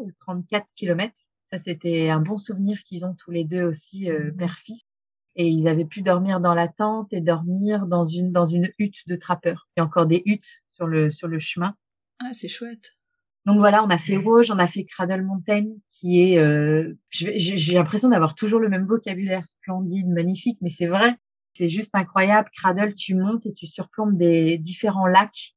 ou 34 kilomètres. Ça, c'était un bon souvenir qu'ils ont tous les deux aussi, euh, mmh. père-fils. Et ils avaient pu dormir dans la tente et dormir dans une, dans une hutte de trappeurs. Il y a encore des huttes sur le, sur le chemin. Ah, c'est chouette. Donc voilà, on a fait Rouge, on a fait Cradle Mountain, qui est, euh, j'ai l'impression d'avoir toujours le même vocabulaire, splendide, magnifique, mais c'est vrai, c'est juste incroyable. Cradle, tu montes et tu surplombes des différents lacs,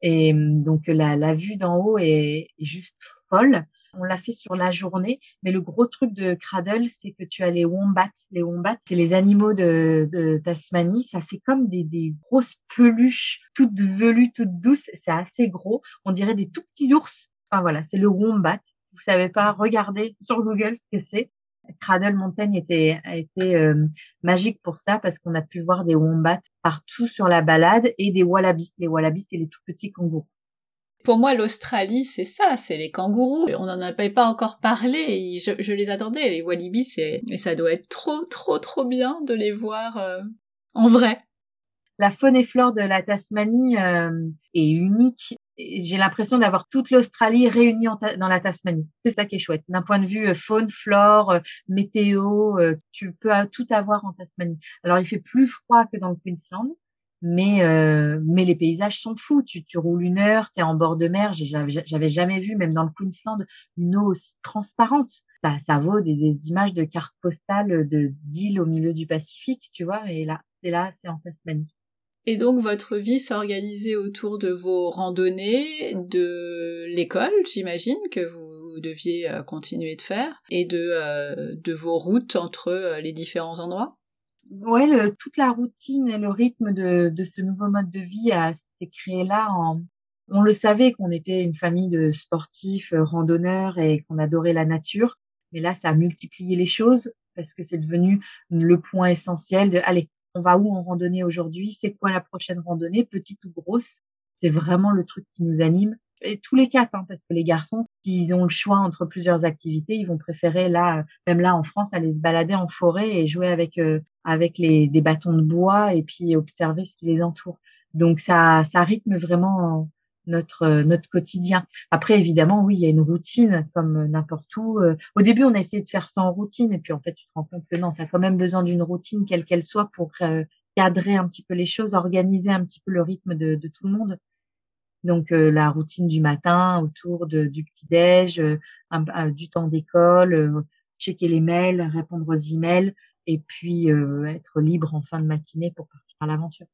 et donc la, la vue d'en haut est juste On l'a fait sur la journée, mais le gros truc de Cradle, c'est que tu as les wombats. Les wombats, c'est les animaux de, de, Tasmanie. Ça fait comme des, des grosses peluches, toutes velues, toutes douces. C'est assez gros. On dirait des tout petits ours. Enfin voilà, c'est le wombat. Vous savez pas, regardez sur Google ce que c'est. Cradle Mountain était, a été euh, magique pour ça parce qu'on a pu voir des wombats partout sur la balade et des wallabies. Les wallabies, c'est les tout petits kangourous. Pour moi, l'Australie, c'est ça, c'est les kangourous. On n'en avait pas encore parlé, je, les attendais, les wallabies, c'est, et ça doit être trop, trop, trop bien de les voir euh, en vrai. La faune et flore de la Tasmanie euh, est unique. J'ai l'impression d'avoir toute l'Australie réunie dans la Tasmanie. C'est ça qui est chouette. D'un point de vue euh, faune, flore, météo, tu peux tout avoir en Tasmanie. Alors, il fait plus froid que dans le Queensland, mais euh, mais les paysages sont fous. Tu, tu roules une heure, tu es en bord de mer. J'avais jamais vu, même dans le Queensland, une eau aussi transparente. Ça, ça vaut des, des images de cartes postales de d'îles au milieu du Pacifique, tu vois. Et là, c'est là, c'est en Tasmanie. Et donc votre vie s'organisait autour de vos randonnées, de l'école, j'imagine que vous deviez euh, continuer de faire, et de euh, de vos routes entre les différents endroits? Ouais, toute la routine et le rythme de, de ce nouveau mode de vie s'est créé là. On le savait qu'on était une famille de sportifs, euh, randonneurs et qu'on adorait la nature. Mais là, ça a multiplié les choses parce que c'est devenu le point essentiel de, allez, on va où en randonnée aujourd'hui? C'est quoi la prochaine randonnée, petite ou grosse? C'est vraiment le truc qui nous anime et tous les quatre, hein, parce que les garçons, s'ils ont le choix entre plusieurs activités, ils vont préférer là, même là en France, aller se balader en forêt et jouer avec euh, avec les des bâtons de bois et puis observer ce qui les entoure. Donc ça ça rythme vraiment notre notre quotidien. Après évidemment, oui, il y a une routine comme n'importe où. Euh, au début, on a essayé de faire ça en routine et puis en fait, tu te rends compte que non, tu as quand même besoin d'une routine quelle qu'elle soit pour euh, cadrer un petit peu les choses, organiser un petit peu le rythme de, de tout le monde. Donc euh, la routine du matin autour de, du petit-déj, euh, du temps d'école, euh, checker les mails, répondre aux emails et puis être libre en fin de matinée pour partir à l'aventure.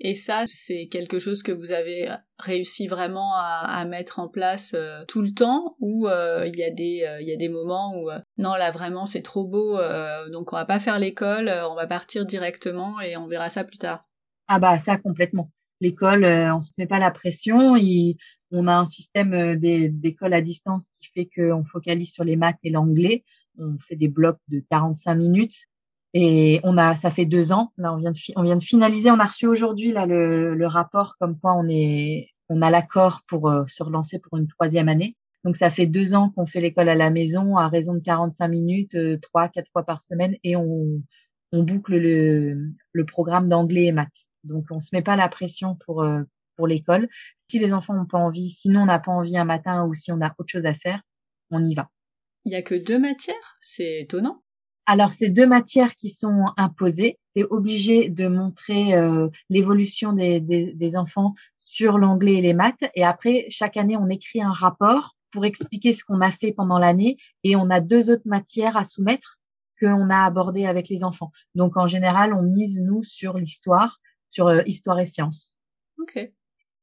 Et ça, c'est quelque chose que vous avez réussi vraiment à, à mettre en place tout le temps ou il y a des il y a des moments où non là vraiment c'est trop beau donc on va pas faire l'école, on va partir directement et on verra ça plus tard. Ah bah ça complètement l'école, euh, on se met pas la pression. on a un système euh, d'école à distance qui fait qu'on focalise sur les maths et l'anglais. On fait des blocs de 45 minutes. Et on a, ça fait deux ans. Là, on vient de, on vient de finaliser. On a reçu aujourd'hui là le, le, rapport comme quoi on est, on a l'accord pour euh, se relancer pour une troisième année. Donc ça fait deux ans qu'on fait l'école à la maison à raison de 45 minutes, trois, quatre fois par semaine, et on, on boucle le, le programme d'anglais et maths. Donc, on se met pas la pression pour, euh, pour l'école. Si les enfants n'ont pas envie, sinon on n'a pas envie un matin ou si on a autre chose à faire, on y va. Il y a que deux matières, c'est étonnant. Alors, c'est deux matières qui sont imposées. C'est obligé de montrer euh, l'évolution des, des, des, enfants sur l'anglais et les maths. Et après, chaque année, on écrit un rapport pour expliquer ce qu'on a fait pendant l'année. Et on a deux autres matières à soumettre qu'on a abordées avec les enfants. Donc, en général, on mise, nous, sur l'histoire, sur euh, histoire et sciences. OK.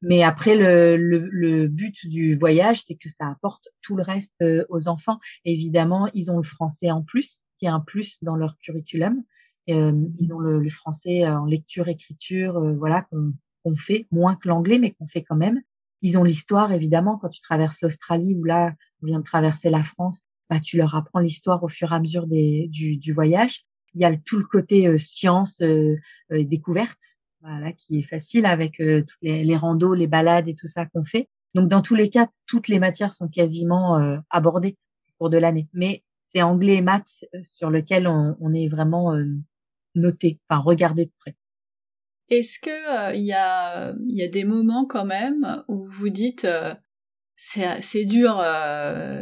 Mais après, le, le, le, but du voyage, c'est que ça apporte tout le reste euh, aux enfants. Évidemment, ils ont le français en plus, qui est un plus dans leur curriculum. Euh, ils ont le, le, français en lecture, écriture, euh, voilà, qu'on qu'on fait, moins que l'anglais, mais qu'on fait quand même. Ils ont l'histoire, évidemment, quand tu traverses l'Australie ou là, on vient de traverser la France, bah, tu leur apprends l'histoire au fur et à mesure des, du, du voyage. Il y a tout le côté euh, science, euh, découverte, voilà, qui est facile avec euh, les, les randos, les balades et tout ça qu'on fait. Donc, dans tous les cas, toutes les matières sont quasiment euh, abordées pour de l'année. Mais c'est anglais et maths sur lequel on, est vraiment euh, noté, enfin regardé de près. Est-ce que il y a y a des moments quand même où vous dites c'est c'est dur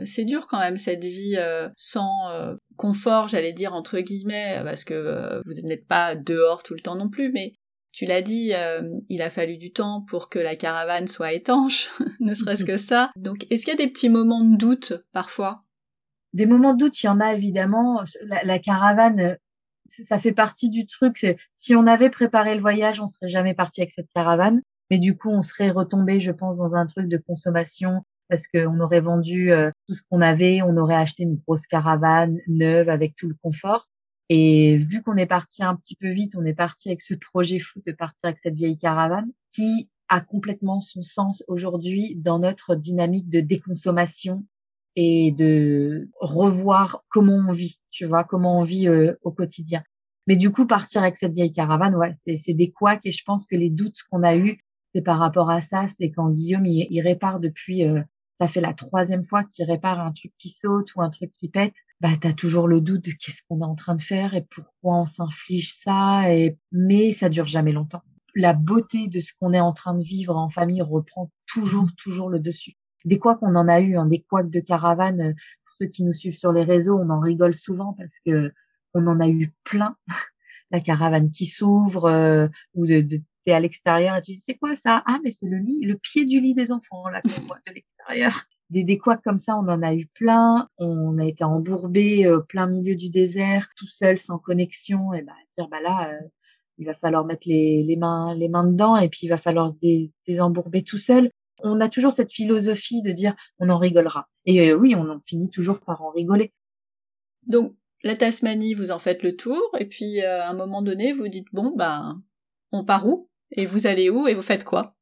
c'est dur quand même cette vie sans confort j'allais dire entre guillemets parce que vous n'êtes pas dehors tout le temps non plus mais tu l'as dit, euh, il a fallu du temps pour que la caravane soit étanche, [laughs] ne serait-ce que ça. Donc, est-ce qu'il y a des petits moments de doute parfois? Des moments de doute, il y en a évidemment. La, la caravane, ça fait partie du truc. Si on avait préparé le voyage, on serait jamais parti avec cette caravane. Mais du coup, on serait retombé, je pense, dans un truc de consommation parce qu'on aurait vendu euh, tout ce qu'on avait, on aurait acheté une grosse caravane neuve avec tout le confort. Et vu qu'on est parti un petit peu vite, on est parti avec ce projet fou de partir avec cette vieille caravane qui a complètement son sens aujourd'hui dans notre dynamique de déconsommation et de revoir comment on vit, tu vois, comment on vit euh, au quotidien. Mais du coup, partir avec cette vieille caravane, ouais, c'est des couacs et je pense que les doutes qu'on a eus, c'est par rapport à ça, c'est quand Guillaume, il, il répare depuis, euh, ça fait la troisième fois qu'il répare un truc qui saute ou un truc qui pète bah tu as toujours le doute de qu'est-ce qu'on est en train de faire et pourquoi on s'inflige ça et mais ça dure jamais longtemps. La beauté de ce qu'on est en train de vivre en famille reprend toujours toujours le dessus. Des quoi qu'on en a eu, hein, des couacs de caravane euh, pour ceux qui nous suivent sur les réseaux, on en rigole souvent parce que on en a eu plein. [laughs] La caravane qui s'ouvre euh, ou de, de t'es à l'extérieur et tu dis c'est quoi ça? Ah mais c'est le lit, le pied du lit des enfants là de l'extérieur des, des couacs comme ça, on en a eu plein. On a été embourbé euh, plein milieu du désert, tout seul, sans connexion. Et bah, dire bah là, euh, il va falloir mettre les, mains les mains dedans et puis il va falloir se dé, désembourber tout seul. On a toujours cette philosophie de dire on en rigolera. Et euh, oui, on en finit toujours par en rigoler. Donc la Tasmanie, vous en faites le tour et puis à un moment donné, vous dites bon bah on part où? Et vous allez où? Et vous faites quoi?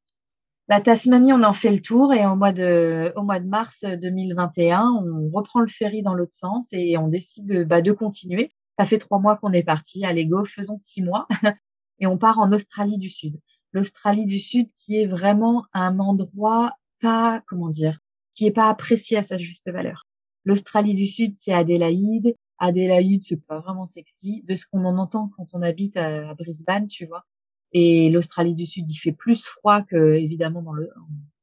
La Tasmanie, on en fait le tour et au mois de, au mois de mars 2021, on reprend le ferry dans l'autre sens et on décide de, bah, de continuer. Ça fait trois mois qu'on est parti. Allez go, faisons six mois [laughs] et on part en Australie du Sud. L'Australie du Sud qui est vraiment un endroit pas, comment dire, qui est pas apprécié à sa juste valeur. L'Australie du Sud, c'est Adélaïde. Adélaïde, c'est pas vraiment sexy. De ce qu'on en entend quand on habite à Brisbane, tu vois. Et l'Australie du Sud, il fait plus froid que évidemment dans le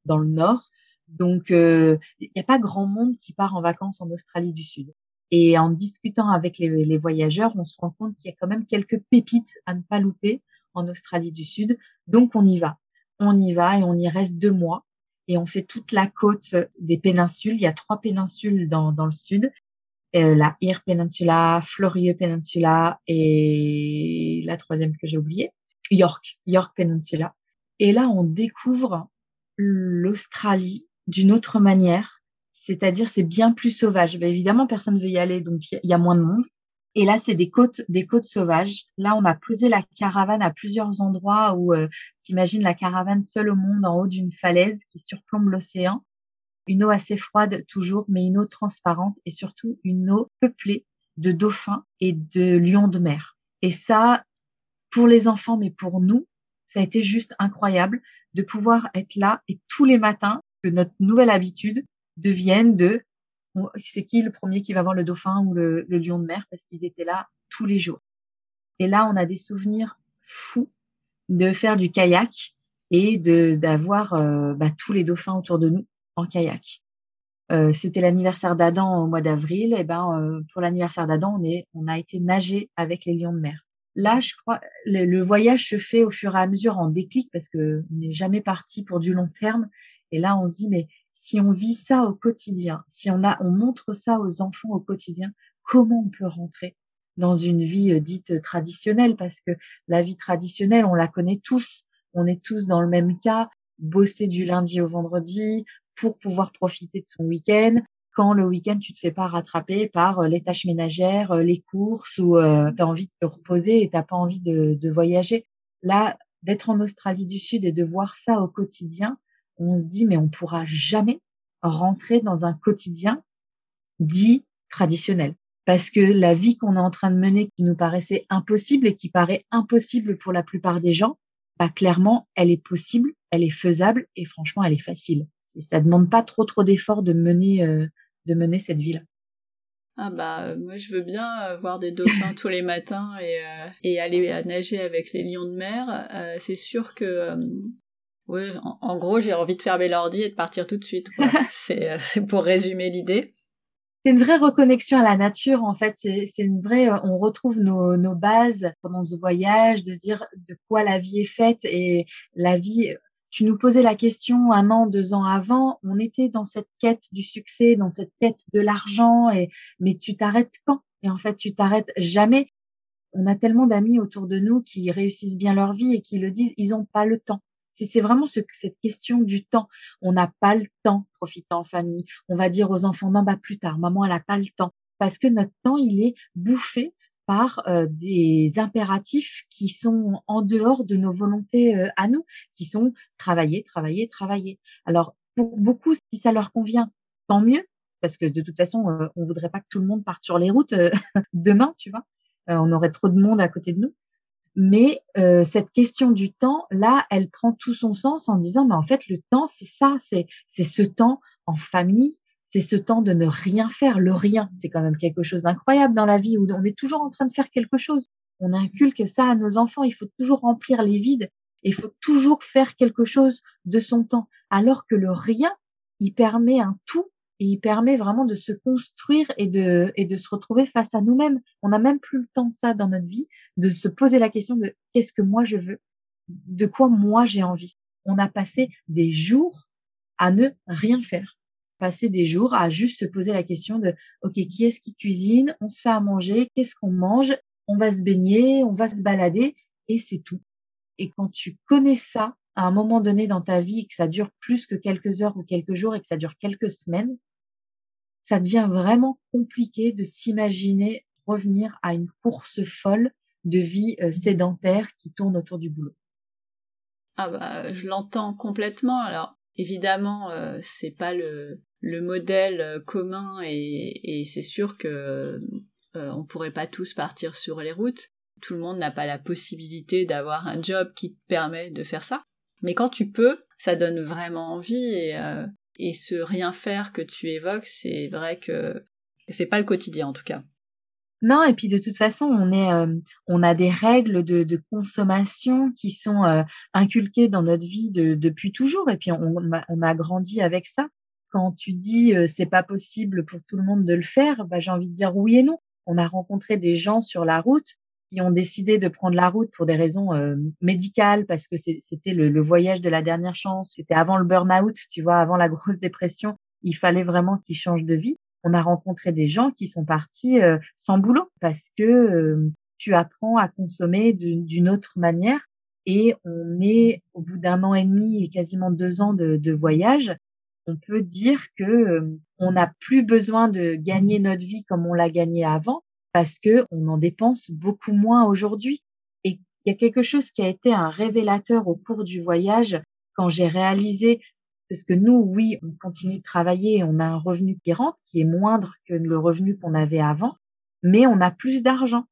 dans le nord. Donc euh, il n'y a pas grand monde qui part en vacances en Australie du Sud. Et en discutant avec les, les voyageurs, on se rend compte qu'il y a quand même quelques pépites à ne pas louper en Australie du Sud. Donc on y va. On y va et on y reste deux mois. Et on fait toute la côte des péninsules. Il y a trois péninsules dans, dans le sud. Euh, la Eyre Peninsula, Florieux Peninsula et la troisième que j'ai oubliée. York, York Peninsula. Et là, on découvre l'Australie d'une autre manière, c'est-à-dire c'est bien plus sauvage. Ben, évidemment, personne ne veut y aller, donc il y a moins de monde. Et là, c'est des côtes, des côtes sauvages. Là, on a posé la caravane à plusieurs endroits où, euh, la caravane seule au monde en haut d'une falaise qui surplombe l'océan. Une eau assez froide toujours, mais une eau transparente et surtout une eau peuplée de dauphins et de lions de mer. Et ça, pour les enfants, mais pour nous, ça a été juste incroyable de pouvoir être là et tous les matins que notre nouvelle habitude devienne de c'est qui le premier qui va voir le dauphin ou le, lion de mer parce qu'ils étaient là tous les jours. Et là, on a des souvenirs fous de faire du kayak et de d'avoir euh, bah, tous les dauphins autour de nous en kayak. c'était l'anniversaire d'Adam au mois d'avril. Et ben, pour l'anniversaire d'Adam, on, on a été nager avec les lions de mer. Là, je crois, le, voyage se fait au fur et à mesure en déclic parce que on n'est jamais parti pour du long terme. Et là, on se dit, mais si on vit ça au quotidien, si on a, on montre ça aux enfants au quotidien, comment on peut rentrer dans une vie euh, dite traditionnelle? Parce que la vie traditionnelle, on la connaît tous. On est tous dans le même cas, bosser du lundi au vendredi pour pouvoir profiter de son week-end, quand le week-end tu te fais pas rattraper par euh, les tâches ménagères, euh, les courses ou euh, tu as envie de te reposer et t'as pas envie de, voyager. Là, d'être en Australie du Sud et de voir ça au quotidien, on se dit mais on pourra jamais rentrer dans un quotidien dit traditionnel. Parce que la vie qu'on est en train de mener, qui nous paraissait impossible et qui paraît impossible pour la plupart des gens, bah clairement, elle est possible, elle est faisable et franchement, elle est facile. Ça demande pas trop trop d'efforts de mener de mener cette vie-là. Ah bah euh, moi je veux bien euh, voir des dauphins [laughs] tous les matins et, euh, et aller nager avec les lions de mer. c'est sûr que ouais, en, gros j'ai envie de fermer l'ordi et de partir tout de suite. [laughs] c'est pour résumer l'idée. C'est une vraie reconnexion à la nature en fait. C'est une vraie. On retrouve nos, nos bases pendant ce voyage, de dire de quoi la vie est faite et la vie tu nous posais la question un an, deux ans avant, on était dans cette quête du succès, dans cette quête de l'argent, et mais tu t'arrêtes quand? Et en fait, tu t'arrêtes jamais. On a tellement d'amis autour de nous qui réussissent bien leur vie et qui le disent, ils n'ont pas le temps. C'est vraiment ce, cette question du temps. On n'a pas le temps de profiter en famille. On va dire aux enfants, non, bah plus tard, maman, elle n'a pas le temps. Parce que notre temps, il est bouffé par euh, des impératifs qui sont en dehors de nos volontés euh, à nous, qui sont travailler, travailler, travailler. Alors pour beaucoup, si ça leur convient, tant mieux, parce que de toute façon, euh, on voudrait pas que tout le monde parte sur les routes [laughs] demain, tu vois. on aurait trop de monde à côté de nous. Mais cette question du temps, là, elle prend tout son sens en disant, mais en fait, le temps, c'est ça, c'est ce temps en famille, c'est ce temps de ne rien faire. Le rien, c'est quand même quelque chose d'incroyable dans la vie où on est toujours en train de faire quelque chose. On inculque ça à nos enfants. Il faut toujours remplir les vides. Il faut toujours faire quelque chose de son temps. Alors que le rien, il permet un tout et il permet vraiment de se construire et de, et de se retrouver face à nous-mêmes. On n'a même plus le temps ça dans notre vie, de se poser la question de qu'est-ce que moi je veux, de quoi moi j'ai envie. On a passé des jours à ne rien faire passer des jours à juste se poser la question de OK, qui est-ce qui cuisine? On se fait à manger, qu'est-ce qu'on mange? On va se baigner, on va se balader et c'est tout. Et quand tu connais ça à un moment donné dans ta vie et que ça dure plus que quelques heures ou quelques jours et que ça dure quelques semaines, ça devient vraiment compliqué de s'imaginer revenir à une course folle de vie euh, sédentaire qui tourne autour du boulot. Ah bah je l'entends complètement. Alors évidemment euh, c'est pas le le modèle euh, commun et, c'est sûr que euh, on pourrait pas tous partir sur les routes. Tout le monde n'a pas la possibilité d'avoir un job qui te permet de faire ça. Mais quand tu peux, ça donne vraiment envie et, euh, ce rien faire que tu évoques, c'est vrai que c'est pas le quotidien en tout cas. Non, et puis de toute façon, on on a des règles de, de consommation qui sont inculquées dans notre vie depuis toujours, et puis on, on, a grandi avec ça quand tu dis c'est pas possible pour tout le monde de le faire, bah, j'ai envie de dire oui et non. On a rencontré des gens sur la route qui ont décidé de prendre la route pour des raisons médicales parce que c'était le, le, voyage de la dernière chance. C'était avant le burn-out, tu vois, avant la grosse dépression. Il fallait vraiment qu'ils changent de vie. On a rencontré des gens qui sont partis sans boulot parce que tu apprends à consommer d'une autre manière et on est au bout d'un an et demi et quasiment deux ans de, de voyage on peut dire que euh, on n'a plus besoin de gagner notre vie comme on l'a gagné avant parce que on en dépense beaucoup moins aujourd'hui. Et il y a quelque chose qui a été un révélateur au cours du voyage quand j'ai réalisé parce que nous, oui, on continue de travailler, on a un revenu qui rentre, qui est moindre que le revenu qu'on avait avant, mais on a plus d'argent.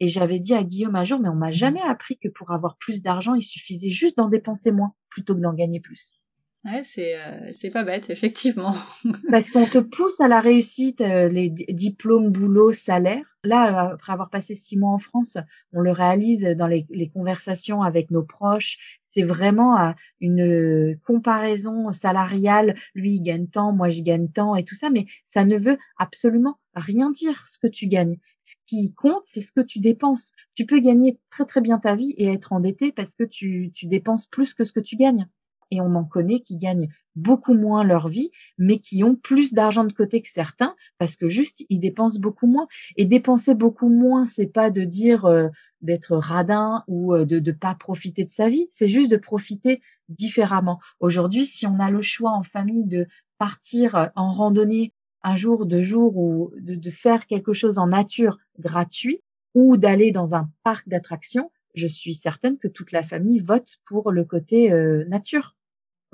Et j'avais dit à Guillaume un jour, mais on m'a jamais appris que pour avoir plus d'argent, il suffisait juste d'en dépenser moins plutôt que d'en gagner plus. Ouais, c'est euh, pas bête, effectivement. [laughs] Parce qu'on te pousse à la réussite, euh, les diplômes, boulot, salaire. Là, après avoir passé six mois en France, on le réalise dans les, les conversations avec nos proches. c'est vraiment une comparaison salariale. Lui, il gagne tant, moi, je gagne tant et tout ça, mais ça ne veut absolument rien dire ce que tu gagnes. Ce qui compte, c'est ce que tu dépenses. Tu peux gagner très très bien ta vie et être endetté parce que tu, tu dépenses plus que ce que tu gagnes. Et on en connaît qui gagnent beaucoup moins leur vie, mais qui ont plus d'argent de côté que certains parce que juste ils dépensent beaucoup moins. Et dépenser beaucoup moins, c'est pas de dire euh, d'être radin ou euh, de ne pas profiter de sa vie, c'est juste de profiter différemment. Aujourd'hui, si on a le choix en famille de partir euh, en randonnée un jour, deux jours ou de, faire quelque chose en nature gratuit ou d'aller dans un parc d'attractions, je suis certaine que toute la famille vote pour le côté nature.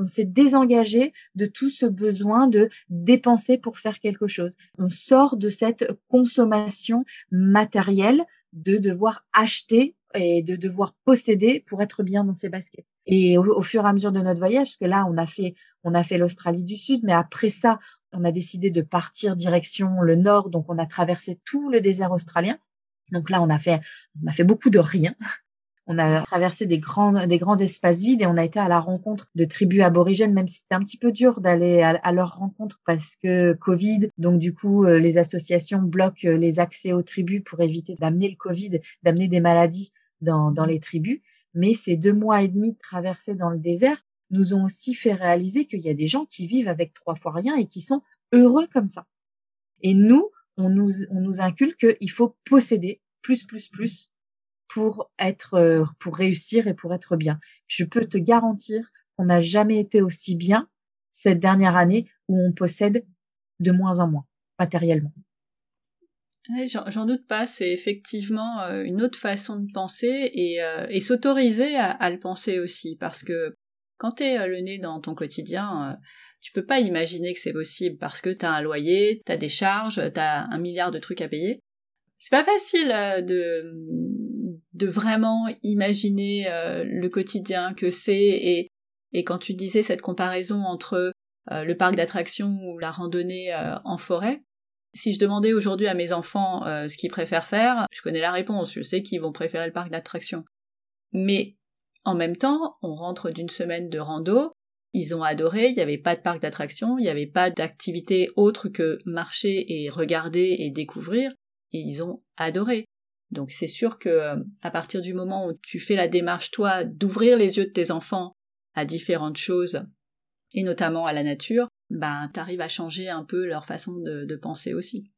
On s'est désengagé de tout ce besoin de dépenser pour faire quelque chose. On sort de cette consommation matérielle de devoir acheter et de devoir posséder pour être bien dans ses baskets. Et au, fur et à mesure de notre voyage, parce que là, on a fait, on a fait l'Australie du Sud, mais après ça, on a décidé de partir direction le nord, donc on a traversé tout le désert australien. Donc là, on a fait, on a fait beaucoup de rien. On a traversé des grands, des grands espaces vides et on a été à la rencontre de tribus aborigènes, même si c'était un petit peu dur d'aller à, leur rencontre parce que Covid. Donc du coup, euh, les associations bloquent euh, les accès aux tribus pour éviter d'amener le Covid, d'amener des maladies dans, dans les tribus. Mais ces deux mois et demi traversés dans le désert nous ont aussi fait réaliser qu'il y a des gens qui vivent avec trois fois rien et qui sont heureux comme ça. Et nous, on nous, on nous inculque qu'il faut posséder plus, plus, plus pour être, euh, pour réussir et pour être bien. Je peux te garantir qu'on n'a jamais été aussi bien cette dernière année où on possède de moins en moins matériellement. J'en doute pas, c'est effectivement euh, une autre façon de penser et, euh, s'autoriser à, à, le penser aussi, parce que quand tu es le nez dans ton quotidien, tu peux pas imaginer que c'est possible parce que tu as un loyer, tu as des charges, tu as un milliard de trucs à payer. C'est pas facile de de vraiment imaginer euh, le quotidien que c'est et, et quand tu disais cette comparaison entre euh, le parc d'attractions ou la randonnée euh, en forêt, si je demandais aujourd'hui à mes enfants ce qu'ils préfèrent faire, je connais la réponse, je sais qu'ils vont préférer le parc d'attractions. Mais en même temps, on rentre d'une semaine de rando, ils ont adoré, il n'y avait pas de parc d'attractions, il n'y avait pas d'activité autre que marcher et regarder et découvrir, et ils ont adoré. Donc c'est sûr que euh, à partir du moment où tu fais la démarche toi d'ouvrir les yeux de tes enfants à différentes choses et notamment à la nature, ben t'arrives à changer un peu leur façon de, penser aussi.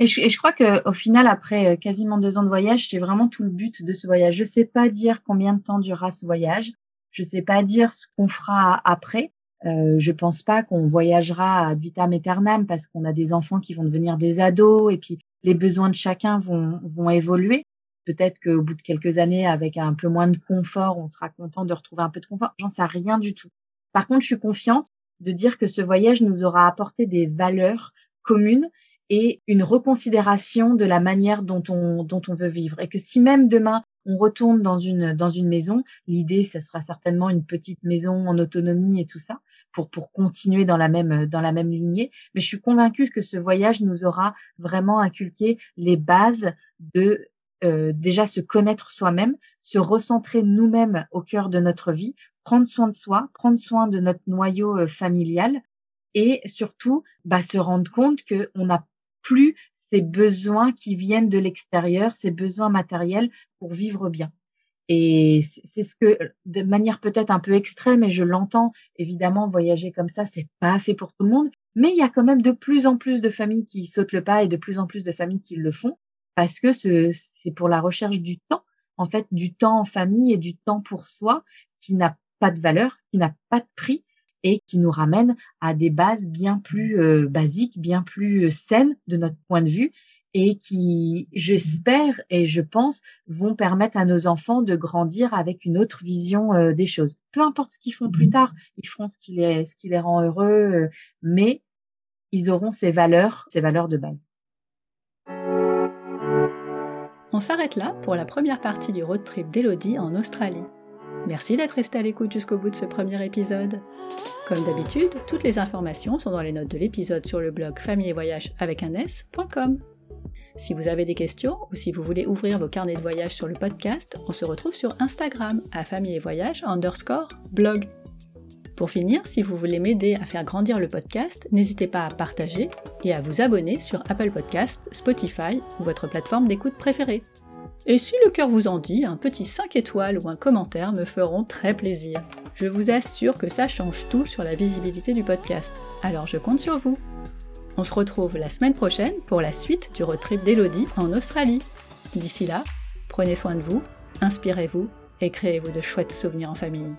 Et je, crois qu'au final, après euh, quasiment deux ans de voyage, c'est vraiment tout le but de ce voyage. Je sais pas dire combien de temps durera ce voyage. Je sais pas dire ce qu'on fera après. Euh, je pense pas qu'on voyagera à vitam aeternam parce qu'on a des enfants qui vont devenir des ados et puis les besoins de chacun vont, vont évoluer. Peut-être qu'au bout de quelques années, avec un peu moins de confort, on sera content de retrouver un peu de confort. J'en sais rien du tout. Par contre, je suis confiante de dire que ce voyage nous aura apporté des valeurs communes et une reconsidération de la manière dont on, dont on veut vivre. Et que si même demain, on retourne dans une, dans une maison, l'idée, ce sera certainement une petite maison en autonomie et tout ça pour, pour continuer dans la même, dans la même lignée. Mais je suis convaincue que ce voyage nous aura vraiment inculqué les bases de euh, déjà se connaître soi-même, se recentrer nous-mêmes au cœur de notre vie, prendre soin de soi, prendre soin de notre noyau euh, familial et surtout bah, se rendre compte qu'on n'a plus ces besoins qui viennent de l'extérieur, ces besoins matériels pour vivre bien. Et c'est ce que, de manière peut-être un peu extrême, et je l'entends, évidemment, voyager comme ça, c'est pas fait pour tout le monde, mais il y a quand même de plus en plus de familles qui sautent le pas et de plus en plus de familles qui le font, parce que c'est pour la recherche du temps, en fait, du temps en famille et du temps pour soi qui n'a pas de valeur, qui n'a pas de prix et qui nous ramène à des bases bien plus euh, basiques, bien plus euh, saines de notre point de vue et qui, j'espère et je pense, vont permettre à nos enfants de grandir avec une autre vision euh, des choses. Peu importe ce qu'ils font plus mmh. tard, ils feront ce qui les, ce qui les rend heureux, euh, mais ils auront ces valeurs, ces valeurs de base. On s'arrête là pour la première partie du road trip d'Elodie en Australie. Merci d'être resté à l'écoute jusqu'au bout de ce premier épisode. Comme d'habitude, toutes les informations sont dans les notes de l'épisode sur le blog famille et voyage avec un s.com. Si vous avez des questions ou si vous voulez ouvrir vos carnets de voyage sur le podcast, on se retrouve sur Instagram à famille et voyage underscore blog. Pour finir, si vous voulez m'aider à faire grandir le podcast, n'hésitez pas à partager et à vous abonner sur Apple Podcast, Spotify ou votre plateforme d'écoute préférée. Et si le cœur vous en dit, un petit 5 étoiles ou un commentaire me feront très plaisir. Je vous assure que ça change tout sur la visibilité du podcast. Alors je compte sur vous. On se retrouve la semaine prochaine pour la suite du road trip d'Elodie en Australie. D'ici là, prenez soin de vous, inspirez-vous et créez-vous de chouettes souvenirs en famille.